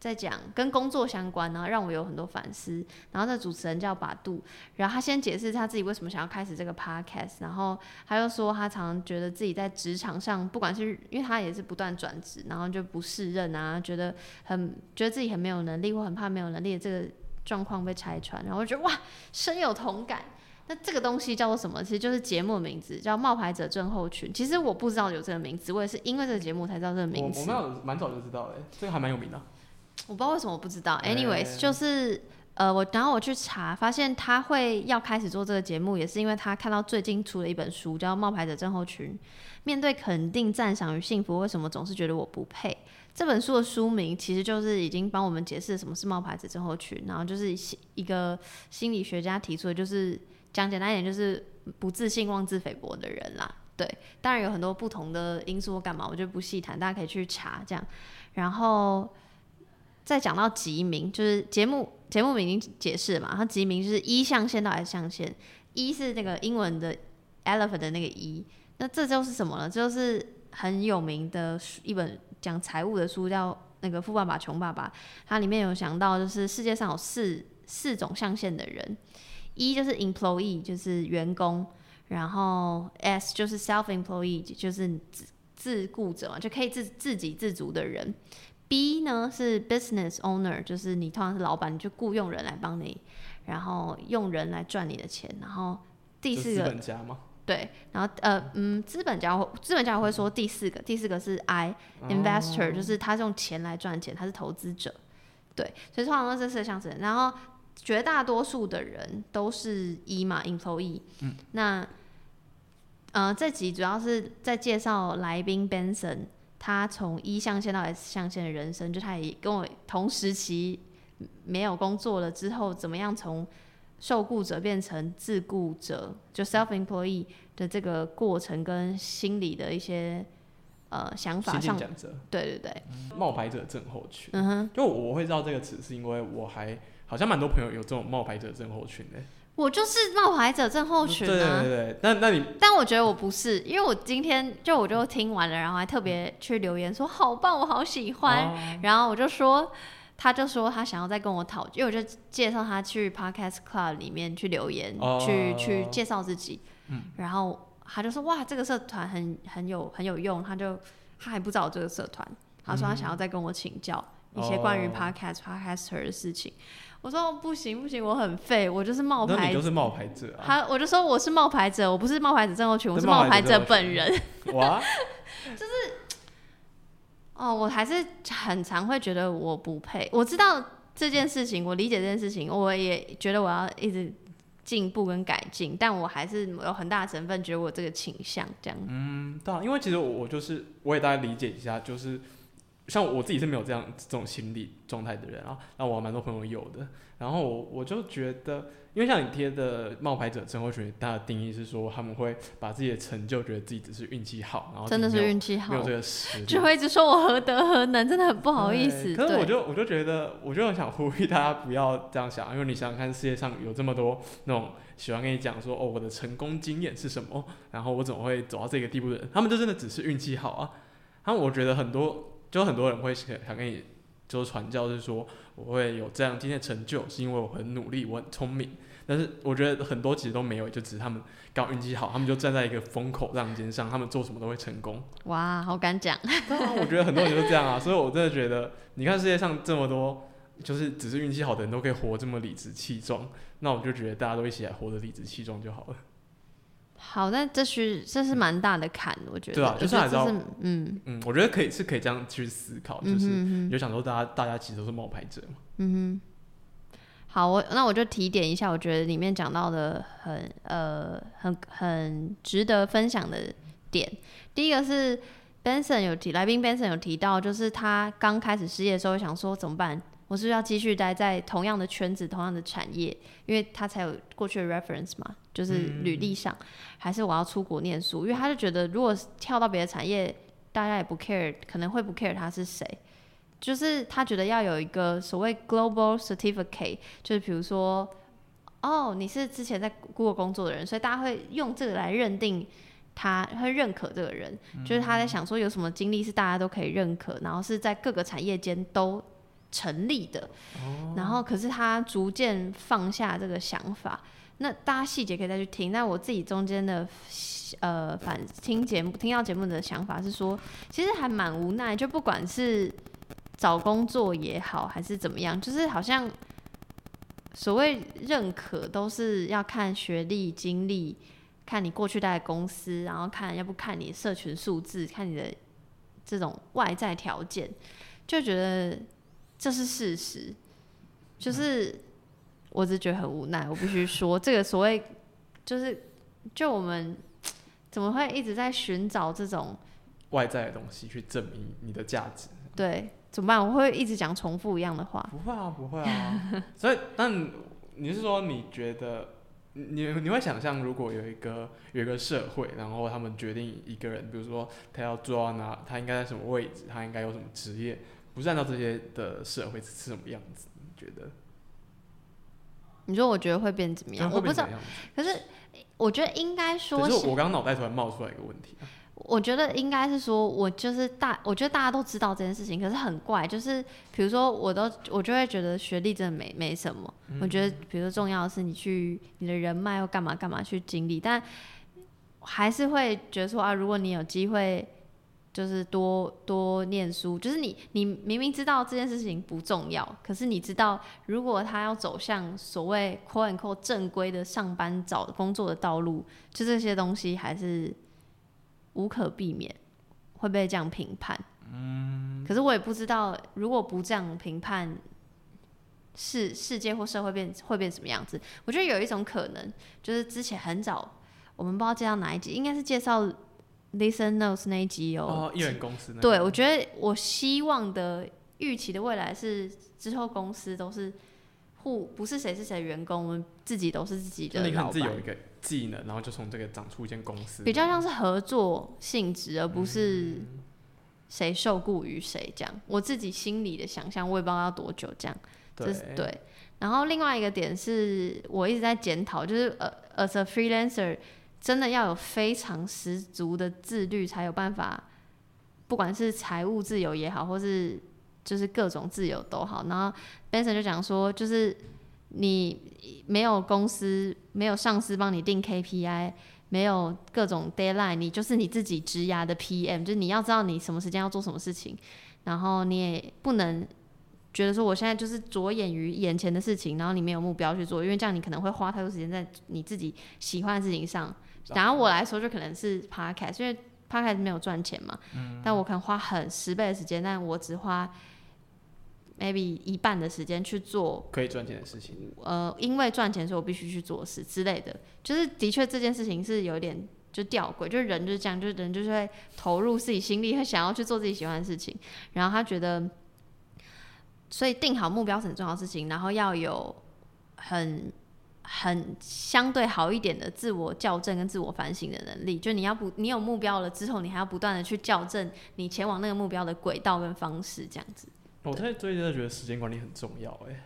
在讲跟工作相关呢，让我有很多反思。然后这主持人叫把度，然后他先解释他自己为什么想要开始这个 podcast，然后他又说他常常觉得自己在职场上，不管是因为他也是不断转职，然后就不适任啊，觉得很觉得自己很没有能力，或很怕没有能力的这个状况被拆穿，然后我觉得哇，深有同感。那这个东西叫做什么？其实就是节目名字叫《冒牌者症候群》。其实我不知道有这个名字，我也是因为这个节目才知道这个名字。我我有蛮早就知道哎，这个还蛮有名的。我不知道为什么我不知道。Anyways，就是呃，我然后我去查，发现他会要开始做这个节目，也是因为他看到最近出了一本书，叫《冒牌者症候群：面对肯定、赞赏与幸福，为什么总是觉得我不配》。这本书的书名其实就是已经帮我们解释什么是冒牌者症候群，然后就是一个心理学家提出的，就是讲简单一点，就是不自信、妄自菲薄的人啦。对，当然有很多不同的因素干嘛，我就不细谈，大家可以去查这样。然后。再讲到吉名，就是节目节目名已经解释嘛，它吉名就是一象限到 S 象限，一是那个英文的 elephant 的那个一，那这就是什么呢？就是很有名的一本讲财务的书，叫那个《富爸爸穷爸爸》，它里面有讲到，就是世界上有四四种象限的人，一就是 employee，就是员工，然后 S 就是 self employee，就是自自雇者嘛，就可以自自给自足的人。B 呢是 business owner，就是你通常是老板，你就雇佣人来帮你，然后用人来赚你的钱。然后第四个资本家吗？对，然后呃嗯，资本家资本家会说第四个，第四个是 I investor，就是他用钱来赚钱，他是投资者。对，所以通常都是这四个象征。然后绝大多数的人都是一嘛，employee。嗯。那呃这集主要是在介绍来宾 Benson。他从一象限到 S 象限的人生，就他也跟我同时期没有工作了之后，怎么样从受雇者变成自雇者，就 self employee 的这个过程跟心理的一些呃想法上，对对对，冒牌者症候群，嗯哼，就我会知道这个词，是因为我还好像蛮多朋友有这种冒牌者症候群的。我就是冒牌者症候群啊！对对对，那那你，但我觉得我不是，因为我今天就我就听完了，然后还特别去留言说好棒，我好喜欢。然后我就说，他就说他想要再跟我讨，因为我就介绍他去 Podcast Club 里面去留言，去去介绍自己。嗯，然后他就说哇，这个社团很很有很有用，他就他还不知道这个社团，他说他想要再跟我请教一些关于 Podcast Podcaster 的事情。我说不行不行，我很废，我就是冒牌。你就是冒牌者啊！他我就说我是冒牌者，我不是冒牌者郑候群，我是冒牌者本人。哇！就是，哦，我还是很常会觉得我不配。我知道这件事情，我理解这件事情，我也觉得我要一直进步跟改进，但我还是有很大的成分觉得我这个倾向这样。嗯，对啊，因为其实我就是我也大概理解一下，就是。像我自己是没有这样这种心理状态的人啊，那我蛮多朋友有的。然后我我就觉得，因为像你贴的冒牌者生活学，它的定义是说他们会把自己的成就觉得自己只是运气好，然后真的是运气好，没有这个实力，就会一直说我何德何能，真的很不好意思。可是我就我就觉得，我就很想呼吁大家不要这样想，因为你想想看，世界上有这么多那种喜欢跟你讲说哦，我的成功经验是什么，然后我怎么会走到这个地步的人，他们就真的只是运气好啊。他们我觉得很多。就很多人会想跟你就是传教，是说我会有这样今天的成就，是因为我很努力，我很聪明。但是我觉得很多其实都没有，就只是他们刚运气好，他们就站在一个风口浪尖上，他们做什么都会成功。哇，好敢讲！我觉得很多人都这样啊，所以我真的觉得，你看世界上这么多，就是只是运气好的人都可以活这么理直气壮，那我就觉得大家都一起来活得理直气壮就好了。好，那这是这是蛮大的坎，我觉得。对啊，就是还是嗯嗯，我觉得可以是可以这样去思考，就是就想说大家大家其实都是冒牌者嘛。嗯哼。好，我那我就提点一下，我觉得里面讲到的很呃很很值得分享的点。第一个是 Benson 有提，来宾 Benson 有提到，就是他刚开始失业的时候想说怎么办？我是不是要继续待在同样的圈子、同样的产业？因为他才有过去的 reference 嘛，就是履历上，还是我要出国念书？因为他就觉得如果跳到别的产业，大家也不 care，可能会不 care 他是谁。就是他觉得要有一个所谓 global certificate，就是比如说，哦，你是之前在 Google 工作的人，所以大家会用这个来认定他，会认可这个人。就是他在想说有什么经历是大家都可以认可，然后是在各个产业间都成立的。然后可是他逐渐放下这个想法。那大家细节可以再去听。那我自己中间的呃反听节目听到节目的想法是说，其实还蛮无奈，就不管是。找工作也好，还是怎么样，就是好像所谓认可都是要看学历、经历，看你过去待的公司，然后看要不看你社群数字，看你的这种外在条件，就觉得这是事实。就是我只觉得很无奈，我必须说，这个所谓就是就我们怎么会一直在寻找这种外在的东西去证明你的价值？对。怎么办？我会一直讲重复一样的话。不会啊，不会啊。所以，但你是说，你觉得你你会想象，如果有一个有一个社会，然后他们决定一个人，比如说他要做到哪，他应该在什么位置，他应该有什么职业，不是按照这些的社会是什么样子？你觉得？你说，我觉得会变怎么样？我不知道。可是，我觉得应该说，可是我刚刚脑袋突然冒出来一个问题。我觉得应该是说，我就是大，我觉得大家都知道这件事情，可是很怪，就是比如说，我都我就会觉得学历真的没没什么。我觉得，比如说重要的是你去你的人脉或干嘛干嘛去经历，但还是会觉得说啊，如果你有机会，就是多多念书，就是你你明明知道这件事情不重要，可是你知道，如果他要走向所谓 “quote unquote” 正规的上班找工作的道路，就这些东西还是。无可避免会被这样评判，嗯，可是我也不知道，如果不这样评判，世世界或社会变会变什么样子？我觉得有一种可能，就是之前很早，我们不知道介绍哪一集，应该是介绍 Listen Notes 那一集哦，艺人公司。对，我觉得我希望的预期的未来是之后公司都是互不是谁是谁员工，我们自己都是自己的老板。技能，然后就从这个长出一间公司，比较像是合作性质，而不是谁受雇于谁这样。我自己心里的想象，我也不知道要多久这样。对对。然后另外一个点是我一直在检讨，就是呃，as a freelancer，真的要有非常十足的自律，才有办法，不管是财务自由也好，或是就是各种自由都好。然后 Benson 就讲说，就是。你没有公司，没有上司帮你定 KPI，没有各种 deadline，你就是你自己职涯的 PM，就是你要知道你什么时间要做什么事情，然后你也不能觉得说我现在就是着眼于眼前的事情，然后你没有目标去做，因为这样你可能会花太多时间在你自己喜欢的事情上。然后我来说就可能是 Podcast，因为 Podcast 没有赚钱嘛，但我可能花很十倍的时间，但我只花。maybe 一半的时间去做可以赚钱的事情，呃，因为赚钱，所以我必须去做事之类的。就是的确这件事情是有点就吊诡，就是人就是这样，就是人就是会投入自己心力，会想要去做自己喜欢的事情。然后他觉得，所以定好目标是很重要的事情，然后要有很很相对好一点的自我校正跟自我反省的能力。就你要不你有目标了之后，你还要不断的去校正你前往那个目标的轨道跟方式，这样子。我最最近觉得时间管理很重要，哎，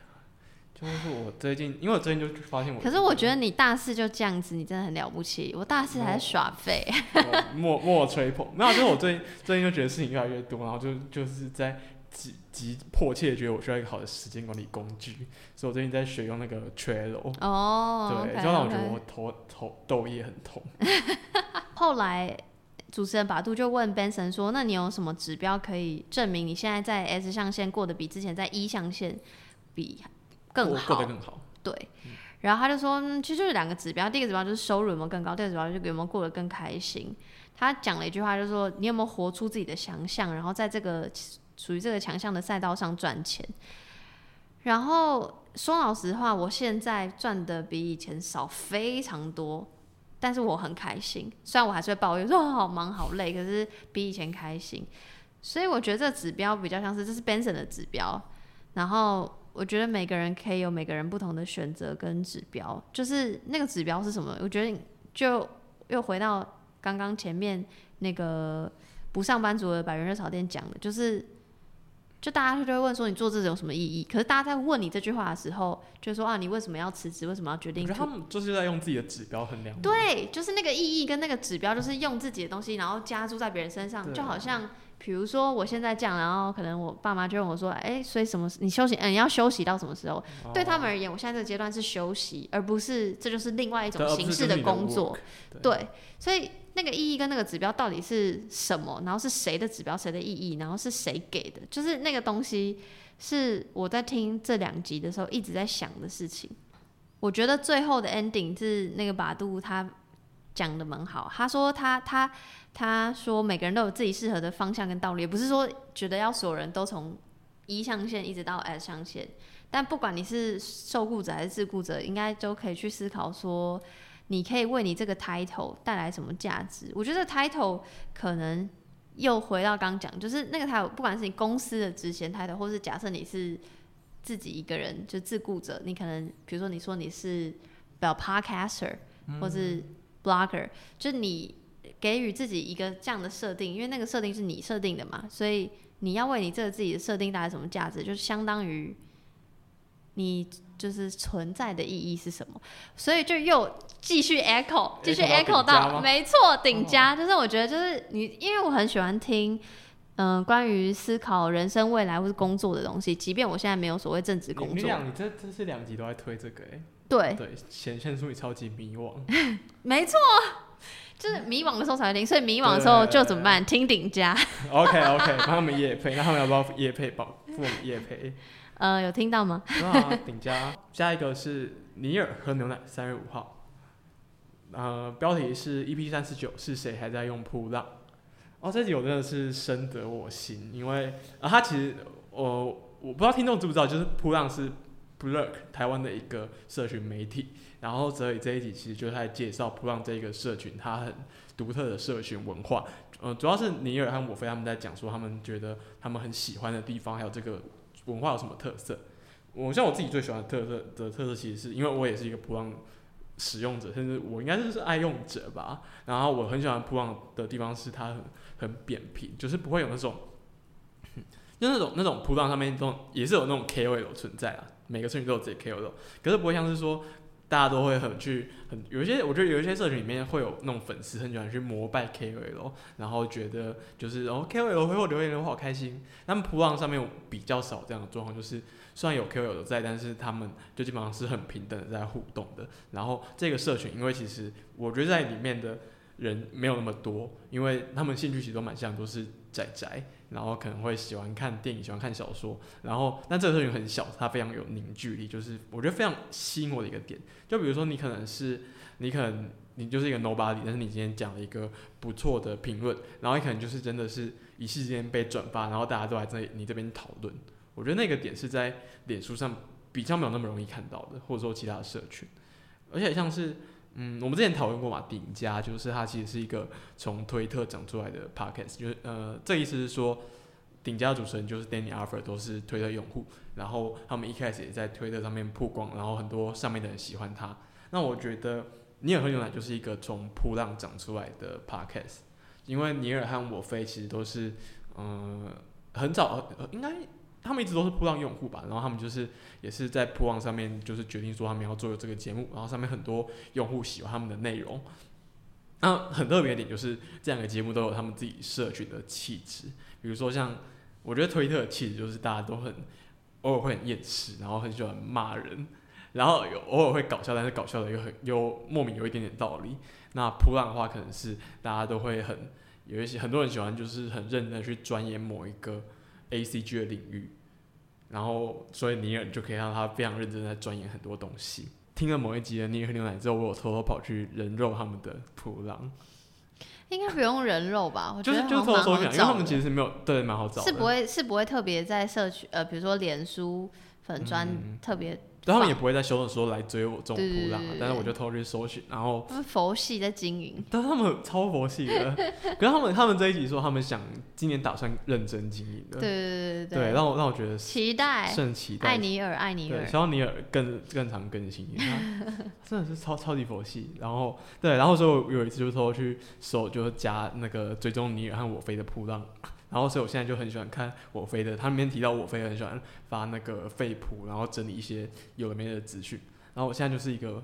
就是我最近，因为我最近就发现我。可是我觉得你大四就这样子，你真的很了不起。我大四还耍废，莫莫吹捧。没有，就是我最近最近就觉得事情越来越多，然后就就是在急急迫切觉得我需要一个好的时间管理工具，所以我最近在学用那个 Trello。哦，对，就让我觉得我头头痘也很痛。后来主持人把度就问 Benson 说：“那你有什么指标可以证明你现在在 S 象限过得比之前在一象限比更好？”过得更好。对。然后他就说：“其实就是两个指标，第一个指标就是收入有没有更高，第二个指标就是有没有过得更开心。”他讲了一句话，就是说：“你有没有活出自己的想象，然后在这个属于这个强项的赛道上赚钱？”然后说老实话，我现在赚的比以前少非常多，但是我很开心。虽然我还是会抱怨说好忙好累，可是比以前开心。所以我觉得这指标比较像是这是 Benson 的指标。然后我觉得每个人可以有每个人不同的选择跟指标，就是那个指标是什么？我觉得就又回到刚刚前面那个不上班族的百元热炒店讲的，就是。就大家就会问说你做这有什么意义？可是大家在问你这句话的时候，就说啊，你为什么要辞职？为什么要决定？他们就是在用自己的指标衡量。对，就是那个意义跟那个指标，就是用自己的东西，然后加注在别人身上，就好像。比如说我现在这样，然后可能我爸妈就问我说：“哎，所以什么？你休息？嗯，你要休息到什么时候？”对他们而言，我现在这个阶段是休息，而不是这就是另外一种形式的工作。对，所以那个意义跟那个指标到底是什么？然后是谁的指标？谁的意义？然后是谁给的？就是那个东西是我在听这两集的时候一直在想的事情。我觉得最后的 ending 是那个把度他讲的蛮好。他说他他。他说：“每个人都有自己适合的方向跟道路，也不是说觉得要所有人都从一象限一直到 S 象限。但不管你是受雇者还是自雇者，应该都可以去思考说，你可以为你这个 title 带来什么价值。我觉得 title 可能又回到刚讲，就是那个 title，不管是你公司的职衔 title，或是假设你是自己一个人就自雇者，你可能比如说你说你是 bell podcaster 或是 blogger，就你。”给予自己一个这样的设定，因为那个设定是你设定的嘛，所以你要为你这个自己的设定带来什么价值，就是相当于你就是存在的意义是什么。所以就又继续 echo，继续 echo 到没错，顶加就是我觉得就是你，因为我很喜欢听嗯关于思考人生未来或是工作的东西，即便我现在没有所谓正职工作。你讲，你这这是两集都在推这个哎，对对，显现出你超级迷惘，没错。就是迷惘的时候才会听，所以迷惘的时候就怎么办？听顶家。OK OK，帮他们夜配，那他们要不要夜配？保付我们夜配？呃，有听到吗？啊，顶家。下一个是尼尔喝牛奶，三月五号。呃，标题是 EP 三十九，是谁还在用扑浪？哦，这集我真的是深得我心，因为啊，他其实我我不知道听众知不知道，就是扑浪是 Block 台湾的一个社群媒体。然后泽宇这一集其实就是在介绍普浪这个社群，它很独特的社群文化。呃，主要是尼尔和我飞他们在讲说，他们觉得他们很喜欢的地方，还有这个文化有什么特色。我像我自己最喜欢的特色的特色，其实是因为我也是一个普朗使用者，甚至我应该就是爱用者吧。然后我很喜欢普朗的地方是它很很扁平，就是不会有那种，就那种那种普朗上面都也是有那种 KOL 存在啊，每个社群都有自己 KOL，可是不会像是说。大家都会很去很有一些，我觉得有一些社群里面会有那种粉丝很喜欢去膜拜 KOL，然后觉得就是哦 KOL 回我留言我好开心。他们普浪上面比较少这样的状况，就是虽然有 KOL 在，但是他们就基本上是很平等的在互动的。然后这个社群，因为其实我觉得在里面的人没有那么多，因为他们兴趣其实都蛮像，都是宅宅。然后可能会喜欢看电影，喜欢看小说。然后，但这个社群很小，它非常有凝聚力，就是我觉得非常吸引我的一个点。就比如说，你可能是你可能你就是一个 nobody，但是你今天讲了一个不错的评论，然后你可能就是真的是一时间被转发，然后大家都来在你这边讨论。我觉得那个点是在脸书上比较没有那么容易看到的，或者说其他的社群。而且像是嗯，我们之前讨论过嘛，顶家就是它其实是一个从推特长出来的 podcast，就是呃，这意思是说，顶家主持人就是 Danny Arthur 都是推特用户，然后他们一开始也在推特上面曝光，然后很多上面的人喜欢他。那我觉得尼尔和牛奶就是一个从扑浪长出来的 podcast，因为尼尔和我飞其实都是嗯很早呃应该。他们一直都是铺浪用户吧，然后他们就是也是在铺浪上面，就是决定说他们要做这个节目，然后上面很多用户喜欢他们的内容。那很特别的点就是这两个节目都有他们自己社群的气质，比如说像我觉得推特的气质就是大家都很偶尔会很厌世，然后很喜欢骂人，然后有偶尔会搞笑，但是搞笑的又很又莫名有一点点道理。那普朗的话，可能是大家都会很有一些很多人喜欢，就是很认真去钻研某一个 A C G 的领域，然后所以尼尔就可以让他非常认真在钻研很多东西。听了某一集的尼尔牛奶之后，我有偷偷跑去人肉他们的普朗。应该不用人肉吧？我觉得就是偷偷讲因为他们其实没有对蛮好找，是不会是不会特别在社区呃，比如说脸书粉砖特别。他们也不会在修的时候来追我这种扑浪、啊，但是我就偷去搜寻，然后佛系在经营，但是他们超佛系的，可是他们他们这一集说他们想今年打算认真经营的，对对对对对，让我让我觉得期待，甚期待，艾尼尔艾尼尔，希望尼尔更更常更新，真的是超超级佛系，然后对，然后所以我有一次就偷偷去搜，就加那个追踪尼尔和我飞的扑浪。然后，所以我现在就很喜欢看我飞的，他里面提到我飞很喜欢发那个废谱，然后整理一些有的没的资讯。然后我现在就是一个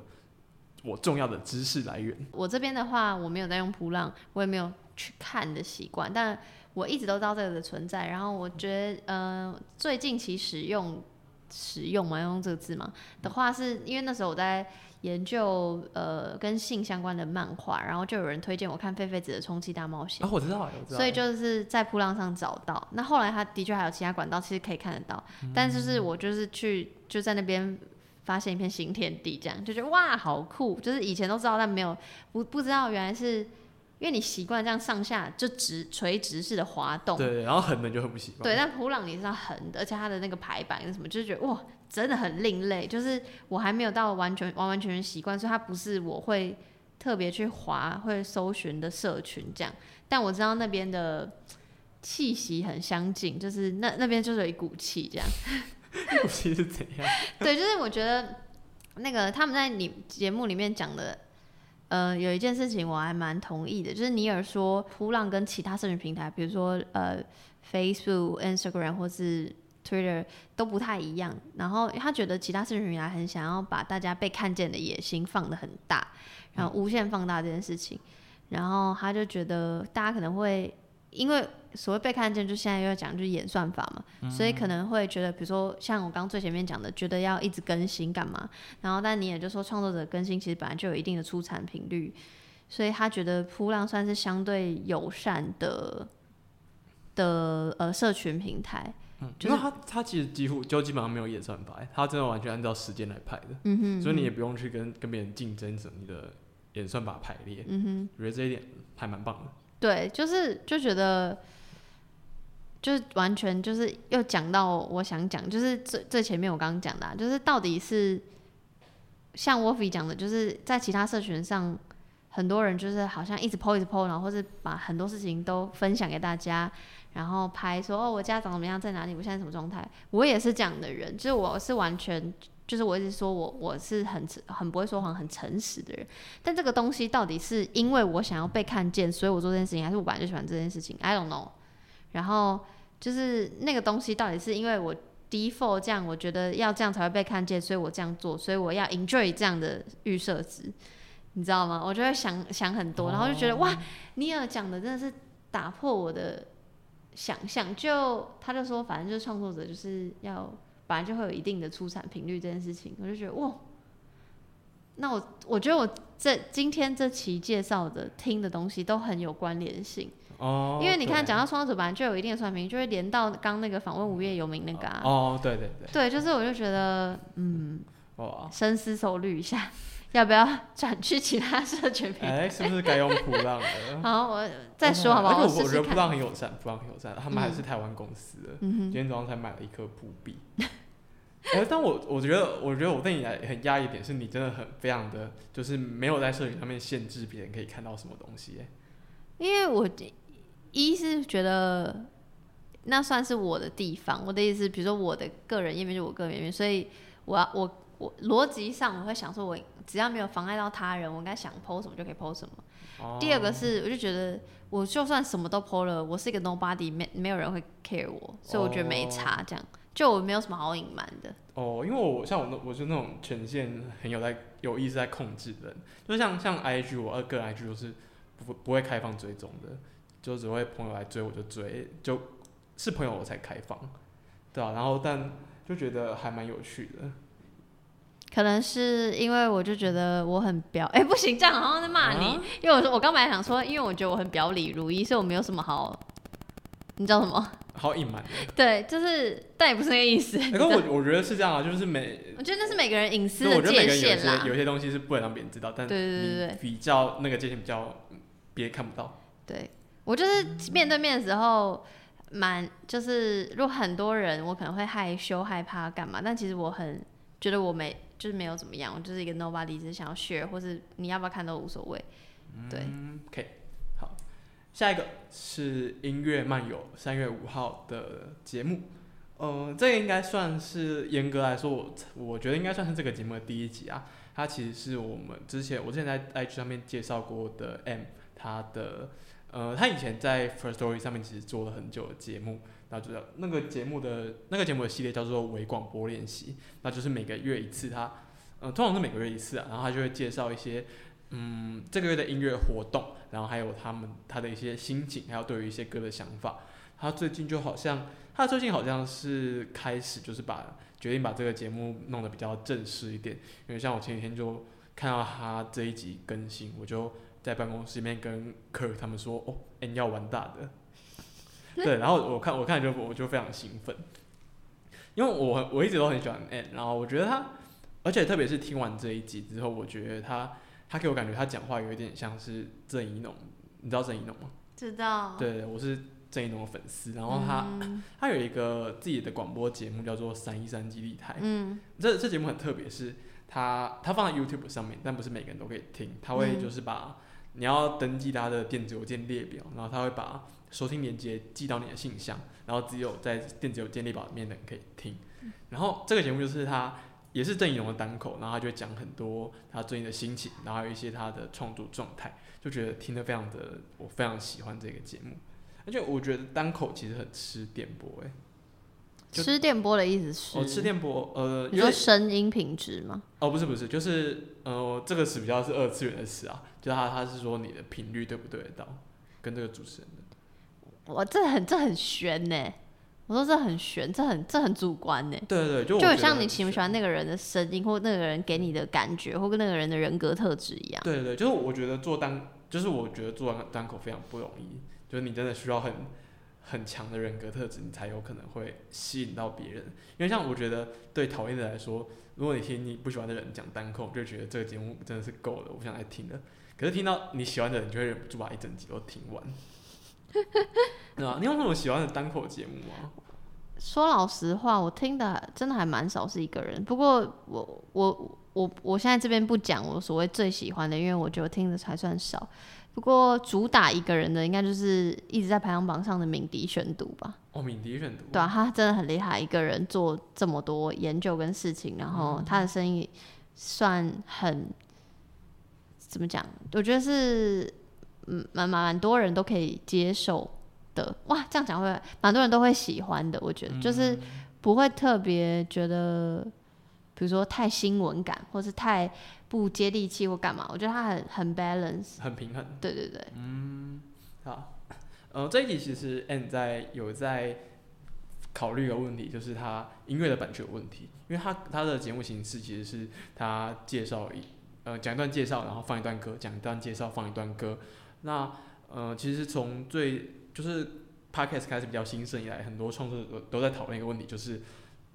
我重要的知识来源。我这边的话，我没有在用扑浪，我也没有去看的习惯，但我一直都知道这个的存在。然后我觉得，呃，最近其使用使用嘛，用这个字嘛的话，是因为那时候我在。研究呃跟性相关的漫画，然后就有人推荐我看狒狒子的充气大冒险。啊，我知道，我知道。所以就是在铺浪上找到。那后来他的确还有其他管道，其实可以看得到。但就是我就是去就在那边发现一片新天地，这样就觉得哇，好酷！就是以前都知道，但没有不不知道原来是。因为你习惯这样上下就直垂直式的滑动，对，然后横的就很不习惯。对，但普朗你知道横的，而且它的那个排版是什么，就是觉得哇，真的很另类。就是我还没有到完全完完全全习惯，所以它不是我会特别去划会搜寻的社群这样。但我知道那边的气息很相近，就是那那边就是有一股气这样。股气是怎样？对，就是我觉得那个他们在你节目里面讲的。呃，有一件事情我还蛮同意的，就是尼尔说，扑浪跟其他社群平台，比如说呃，Facebook、Instagram 或是 Twitter 都不太一样。然后他觉得其他社群平台很想要把大家被看见的野心放得很大，然后无限放大这件事情。然后他就觉得大家可能会因为。所谓被看见，就现在又要讲就是演算法嘛，所以可能会觉得，比如说像我刚最前面讲的，觉得要一直更新干嘛？然后但你也就说，创作者更新其实本来就有一定的出产频率，所以他觉得扑浪算是相对友善的的呃社群平台。嗯，就是他他其实几乎就基本上没有演算法，他真的完全按照时间来排的。嗯哼，所以你也不用去跟跟别人竞争什么的演算法排列。嗯哼，我觉得这一点还蛮棒的。对，就是就觉得。就是完全就是又讲到我想讲，就是最最前面我刚刚讲的，啊就是到底是像 Wolfie 讲的，就是在其他社群上，很多人就是好像一直 po 一直 po，然后或是把很多事情都分享给大家，然后拍说哦我家长怎么样，在哪里，我现在什么状态，我也是这样的人，就是我是完全就是我一直说我我是很很不会说谎、很诚实的人，但这个东西到底是因为我想要被看见，所以我做这件事情，还是我本来就喜欢这件事情？I don't know。然后就是那个东西到底是因为我 default 这样，我觉得要这样才会被看见，所以我这样做，所以我要 enjoy 这样的预设值，你知道吗？我就会想想很多，然后就觉得哇，尼尔讲的真的是打破我的想象。就他就说，反正就是创作者就是要本来就会有一定的出产频率这件事情，我就觉得哇，那我我觉得我这今天这期介绍的听的东西都很有关联性。哦，因为你看，讲到创作者本来就有一定的算评，就会连到刚那个访问无业游民那个啊。哦，对对对。对，就是我就觉得，嗯，哇，深思熟虑一下，要不要转去其他社群平台？哎，是不是该用普浪了？好，我再说好不好？我我觉得普浪很友善，普浪很友善，他们还是台湾公司的。嗯哼。今天早上才买了一颗普币。哎，但我我觉得，我觉得我对你来很压抑点是，你真的很非常的，就是没有在社群上面限制别人可以看到什么东西。因为我。一是觉得那算是我的地方，我的意思，比如说我的个人页面就我个人页面，所以我要我我逻辑上我会想说，我只要没有妨碍到他人，我应该想 PO 什么就可以 PO 什么。第二个是，我就觉得我就算什么都 PO 了，我是一个 nobody，没没有人会 care 我，所以我觉得没差，这样就我没有什么好隐瞒的。哦，因为我像我那我是那种权限很有在有意识在控制的人，就像像 IG 我二个人 IG 都是不不会开放追踪的。就只会朋友来追我就追，就是朋友我才开放，对啊，然后但就觉得还蛮有趣的。可能是因为我就觉得我很表，哎，不行，这样好像在骂你。因为我说我刚本来想说，因为我觉得我很表里如一，所以我没有什么好，你知道什么？好隐瞒。对，就是，但也不是那个意思。可我我觉得是这样啊，就是每，我觉得那是每个人隐私的界限啦。有些东西是不能让别人知道，但对对对对，比较那个界限比较别人看不到。对我就是面对面的时候，蛮就是如果很多人，我可能会害羞害怕干嘛，但其实我很觉得我没。就是没有怎么样，我就是一个 nobody，只是想要 share，或是你要不要看都无所谓。对嗯，OK，好，下一个是音乐漫游三月五号的节目，呃，这个应该算是严格来说，我我觉得应该算是这个节目的第一集啊。它其实是我们之前我之前在 IG 上面介绍过的 M，他的呃，他以前在 First Story 上面其实做了很久的节目。那就那个节目的那个节目的系列叫做微广播练习，那就是每个月一次，他嗯通常是每个月一次啊，然后他就会介绍一些嗯这个月的音乐活动，然后还有他们他的一些心情，还有对于一些歌的想法。他最近就好像他最近好像是开始就是把决定把这个节目弄得比较正式一点，因为像我前几天就看到他这一集更新，我就在办公室里面跟 Kirk 他们说哦，哎你要玩大的。对，然后我看我看就我就非常兴奋，因为我我一直都很喜欢 N，然后我觉得他，而且特别是听完这一集之后，我觉得他他给我感觉他讲话有一点像是郑怡农，你知道郑怡农吗？知道。对，我是郑怡农的粉丝，然后他他有一个自己的广播节目叫做三一三基地台，嗯，这这节目很特别，是他他放在 YouTube 上面，但不是每个人都可以听，他会就是把你要登记他的电子邮件列表，然后他会把。收听链接寄到你的信箱，然后只有在电子邮件列表里面的人可以听。然后这个节目就是他也是郑怡龙的单口，然后他就讲很多他最近的心情，然后还有一些他的创作状态，就觉得听得非常的，我非常喜欢这个节目。而且我觉得单口其实很吃电波，哎，吃电波的意思是？哦，吃电波，呃，你说声音品质吗？哦，不是不是，就是呃，这个词比较是二次元的词啊，就他他是说你的频率对不对得到，跟这个主持人的。我这很这很悬呢，我说这很悬，这很这很主观呢。对对对，就就像你喜不喜欢那个人的声音，或那个人给你的感觉，或跟那个人的人格特质一样。对对对，就是我觉得做单，就是我觉得做单口非常不容易，就是你真的需要很很强的人格特质，你才有可能会吸引到别人。因为像我觉得对讨厌的来说，如果你听你不喜欢的人讲单口，就觉得这个节目真的是够了，我不想再听了。可是听到你喜欢的人，就会忍不住把一整集都听完。对啊，你有什么喜欢的单口节目吗？说老实话，我听的真的还蛮少，是一个人。不过我我我我现在这边不讲我所谓最喜欢的，因为我觉得听的才算少。不过主打一个人的，应该就是一直在排行榜上的敏迪选读吧。哦，敏迪选读，对啊，他真的很厉害，一个人做这么多研究跟事情，然后他的声音算很怎么讲？我觉得是。嗯，蛮蛮蛮多人都可以接受的哇，这样讲会蛮多人都会喜欢的。我觉得就是不会特别觉得，比如说太新闻感，或是太不接地气或干嘛。我觉得它很很 balance，很平衡。对对对，嗯，好，呃，这一集其实 N 在有在考虑一个问题，就是他音乐的版权问题，因为他他的节目形式其实是他介绍一呃讲一段介绍，然后放一段歌，讲一段介绍，放一段歌。那呃，其实从最就是 podcast 开始比较兴盛以来，很多创作者都在讨论一个问题，就是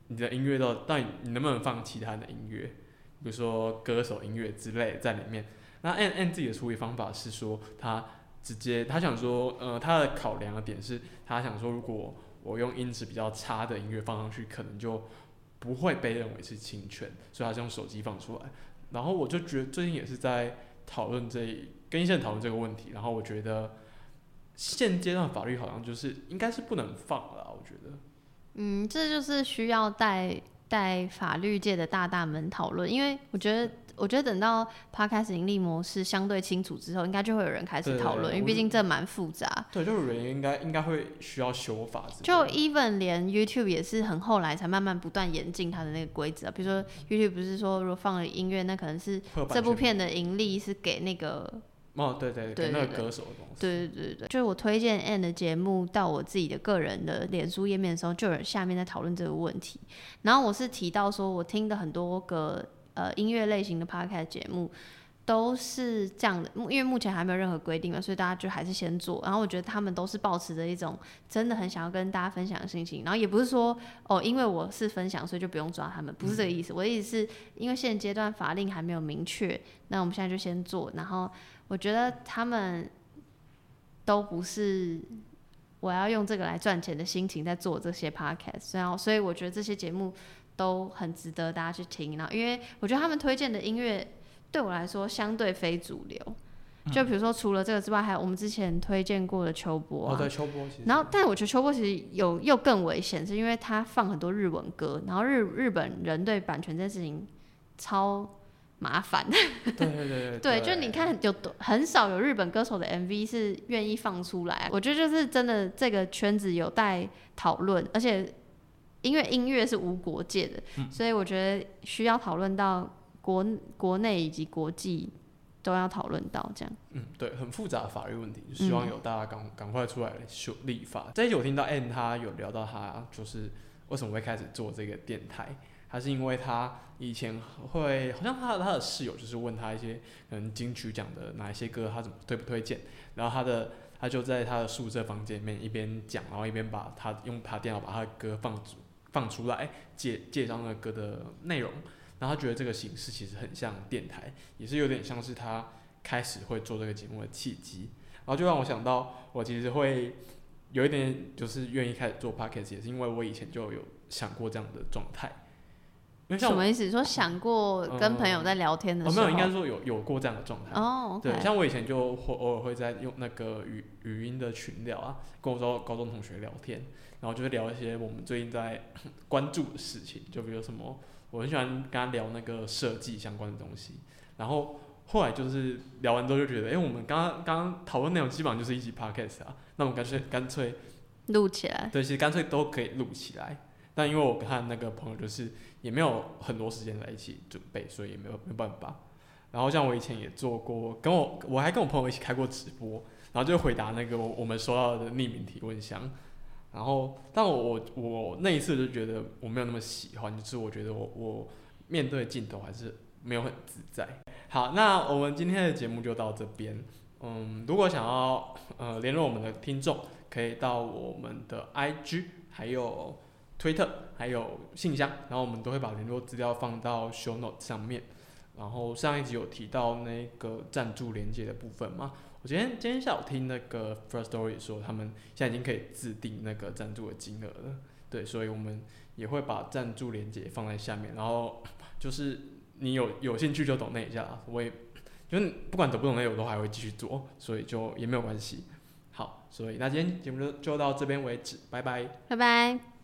你的音乐到到底你能不能放其他的音乐，比如说歌手音乐之类在里面。那 N N 自己的处理方法是说，他直接他想说，呃，他的考量的点是，他想说，如果我用音质比较差的音乐放上去，可能就不会被认为是侵权，所以他是用手机放出来。然后我就觉得最近也是在讨论这。跟医生讨论这个问题，然后我觉得现阶段法律好像就是应该是不能放了，我觉得。嗯，这就是需要带带法律界的大大们讨论，因为我觉得。我觉得等到 Podcast 盈利模式相对清楚之后，应该就会有人开始讨论，因为毕竟这蛮复杂。对，就是人应该应该会需要修法。就 Even 连 YouTube 也是很后来才慢慢不断严禁它的那个规则，比如说 YouTube 不是说如果放了音乐，那可能是这部片的盈利是给那个哦，对对对，那个歌手的东西。对对对对，就是我推荐 Anne 的节目到我自己的个人的脸书页面的时候，就有下面在讨论这个问题。然后我是提到说，我听的很多个呃音乐类型的 podcast 节目。都是这样的，因为目前还没有任何规定嘛，所以大家就还是先做。然后我觉得他们都是保持着一种真的很想要跟大家分享的心情。然后也不是说哦，因为我是分享，所以就不用抓他们，不是这个意思。我的意思是因为现阶段法令还没有明确，那我们现在就先做。然后我觉得他们都不是我要用这个来赚钱的心情在做这些 podcast，然后所以我觉得这些节目都很值得大家去听。然后因为我觉得他们推荐的音乐。对我来说，相对非主流。就比如说，除了这个之外，还有我们之前推荐过的秋波啊。对，秋波。然后，但我觉得秋波其实有又更危险，是因为他放很多日文歌，然后日日本人对版权这件事情超麻烦。对对对 对。就你看，有很少有日本歌手的 MV 是愿意放出来。我觉得就是真的，这个圈子有待讨论，而且因为音乐是无国界的，所以我觉得需要讨论到。国国内以及国际都要讨论到这样，嗯，对，很复杂的法律问题，希望有大家赶赶快出来修立法。这一集我听到 N 他有聊到他就是为什么会开始做这个电台，还是因为他以前会好像他他的室友就是问他一些可能金曲奖的哪一些歌他怎么推不推荐，然后他的他就在他的宿舍房间里面一边讲，然后一边把他用他电脑把他的歌放放出来，介介绍那个歌的内容。然后他觉得这个形式其实很像电台，也是有点像是他开始会做这个节目的契机。然后就让我想到，我其实会有一点就是愿意开始做 podcast，也是因为我以前就有想过这样的状态。什么意思？说想过跟朋友在聊天的时候？没有，应该说有有过这样的状态。哦，对，像我以前就会偶尔会在用那个语语音的群聊啊，跟我说高中同学聊天，然后就会聊一些我们最近在 关注的事情，就比如什么。我很喜欢跟他聊那个设计相关的东西，然后后来就是聊完之后就觉得，哎，我们刚刚刚刚讨论内容基本上就是一集 podcast 啊，那我们干脆干脆录起来。对，其实干脆都可以录起来。但因为我跟他那个朋友就是也没有很多时间在一起准备，所以也没有没办法。然后像我以前也做过，跟我我还跟我朋友一起开过直播，然后就回答那个我们收到的匿名提问箱。然后，但我我我那一次就觉得我没有那么喜欢，就是我觉得我我面对镜头还是没有很自在。好，那我们今天的节目就到这边。嗯，如果想要呃联络我们的听众，可以到我们的 IG，还有推特，还有信箱，然后我们都会把联络资料放到 Show Note 上面。然后上一集有提到那个赞助连接的部分嘛？我今天今天下午听那个 First Story 说，他们现在已经可以自定那个赞助的金额了。对，所以我们也会把赞助连接放在下面。然后 就是你有有兴趣就懂那一下，我也就是不管懂不懂那，我都还会继续做，所以就也没有关系。好，所以那今天节目就就到这边为止，拜拜，拜拜。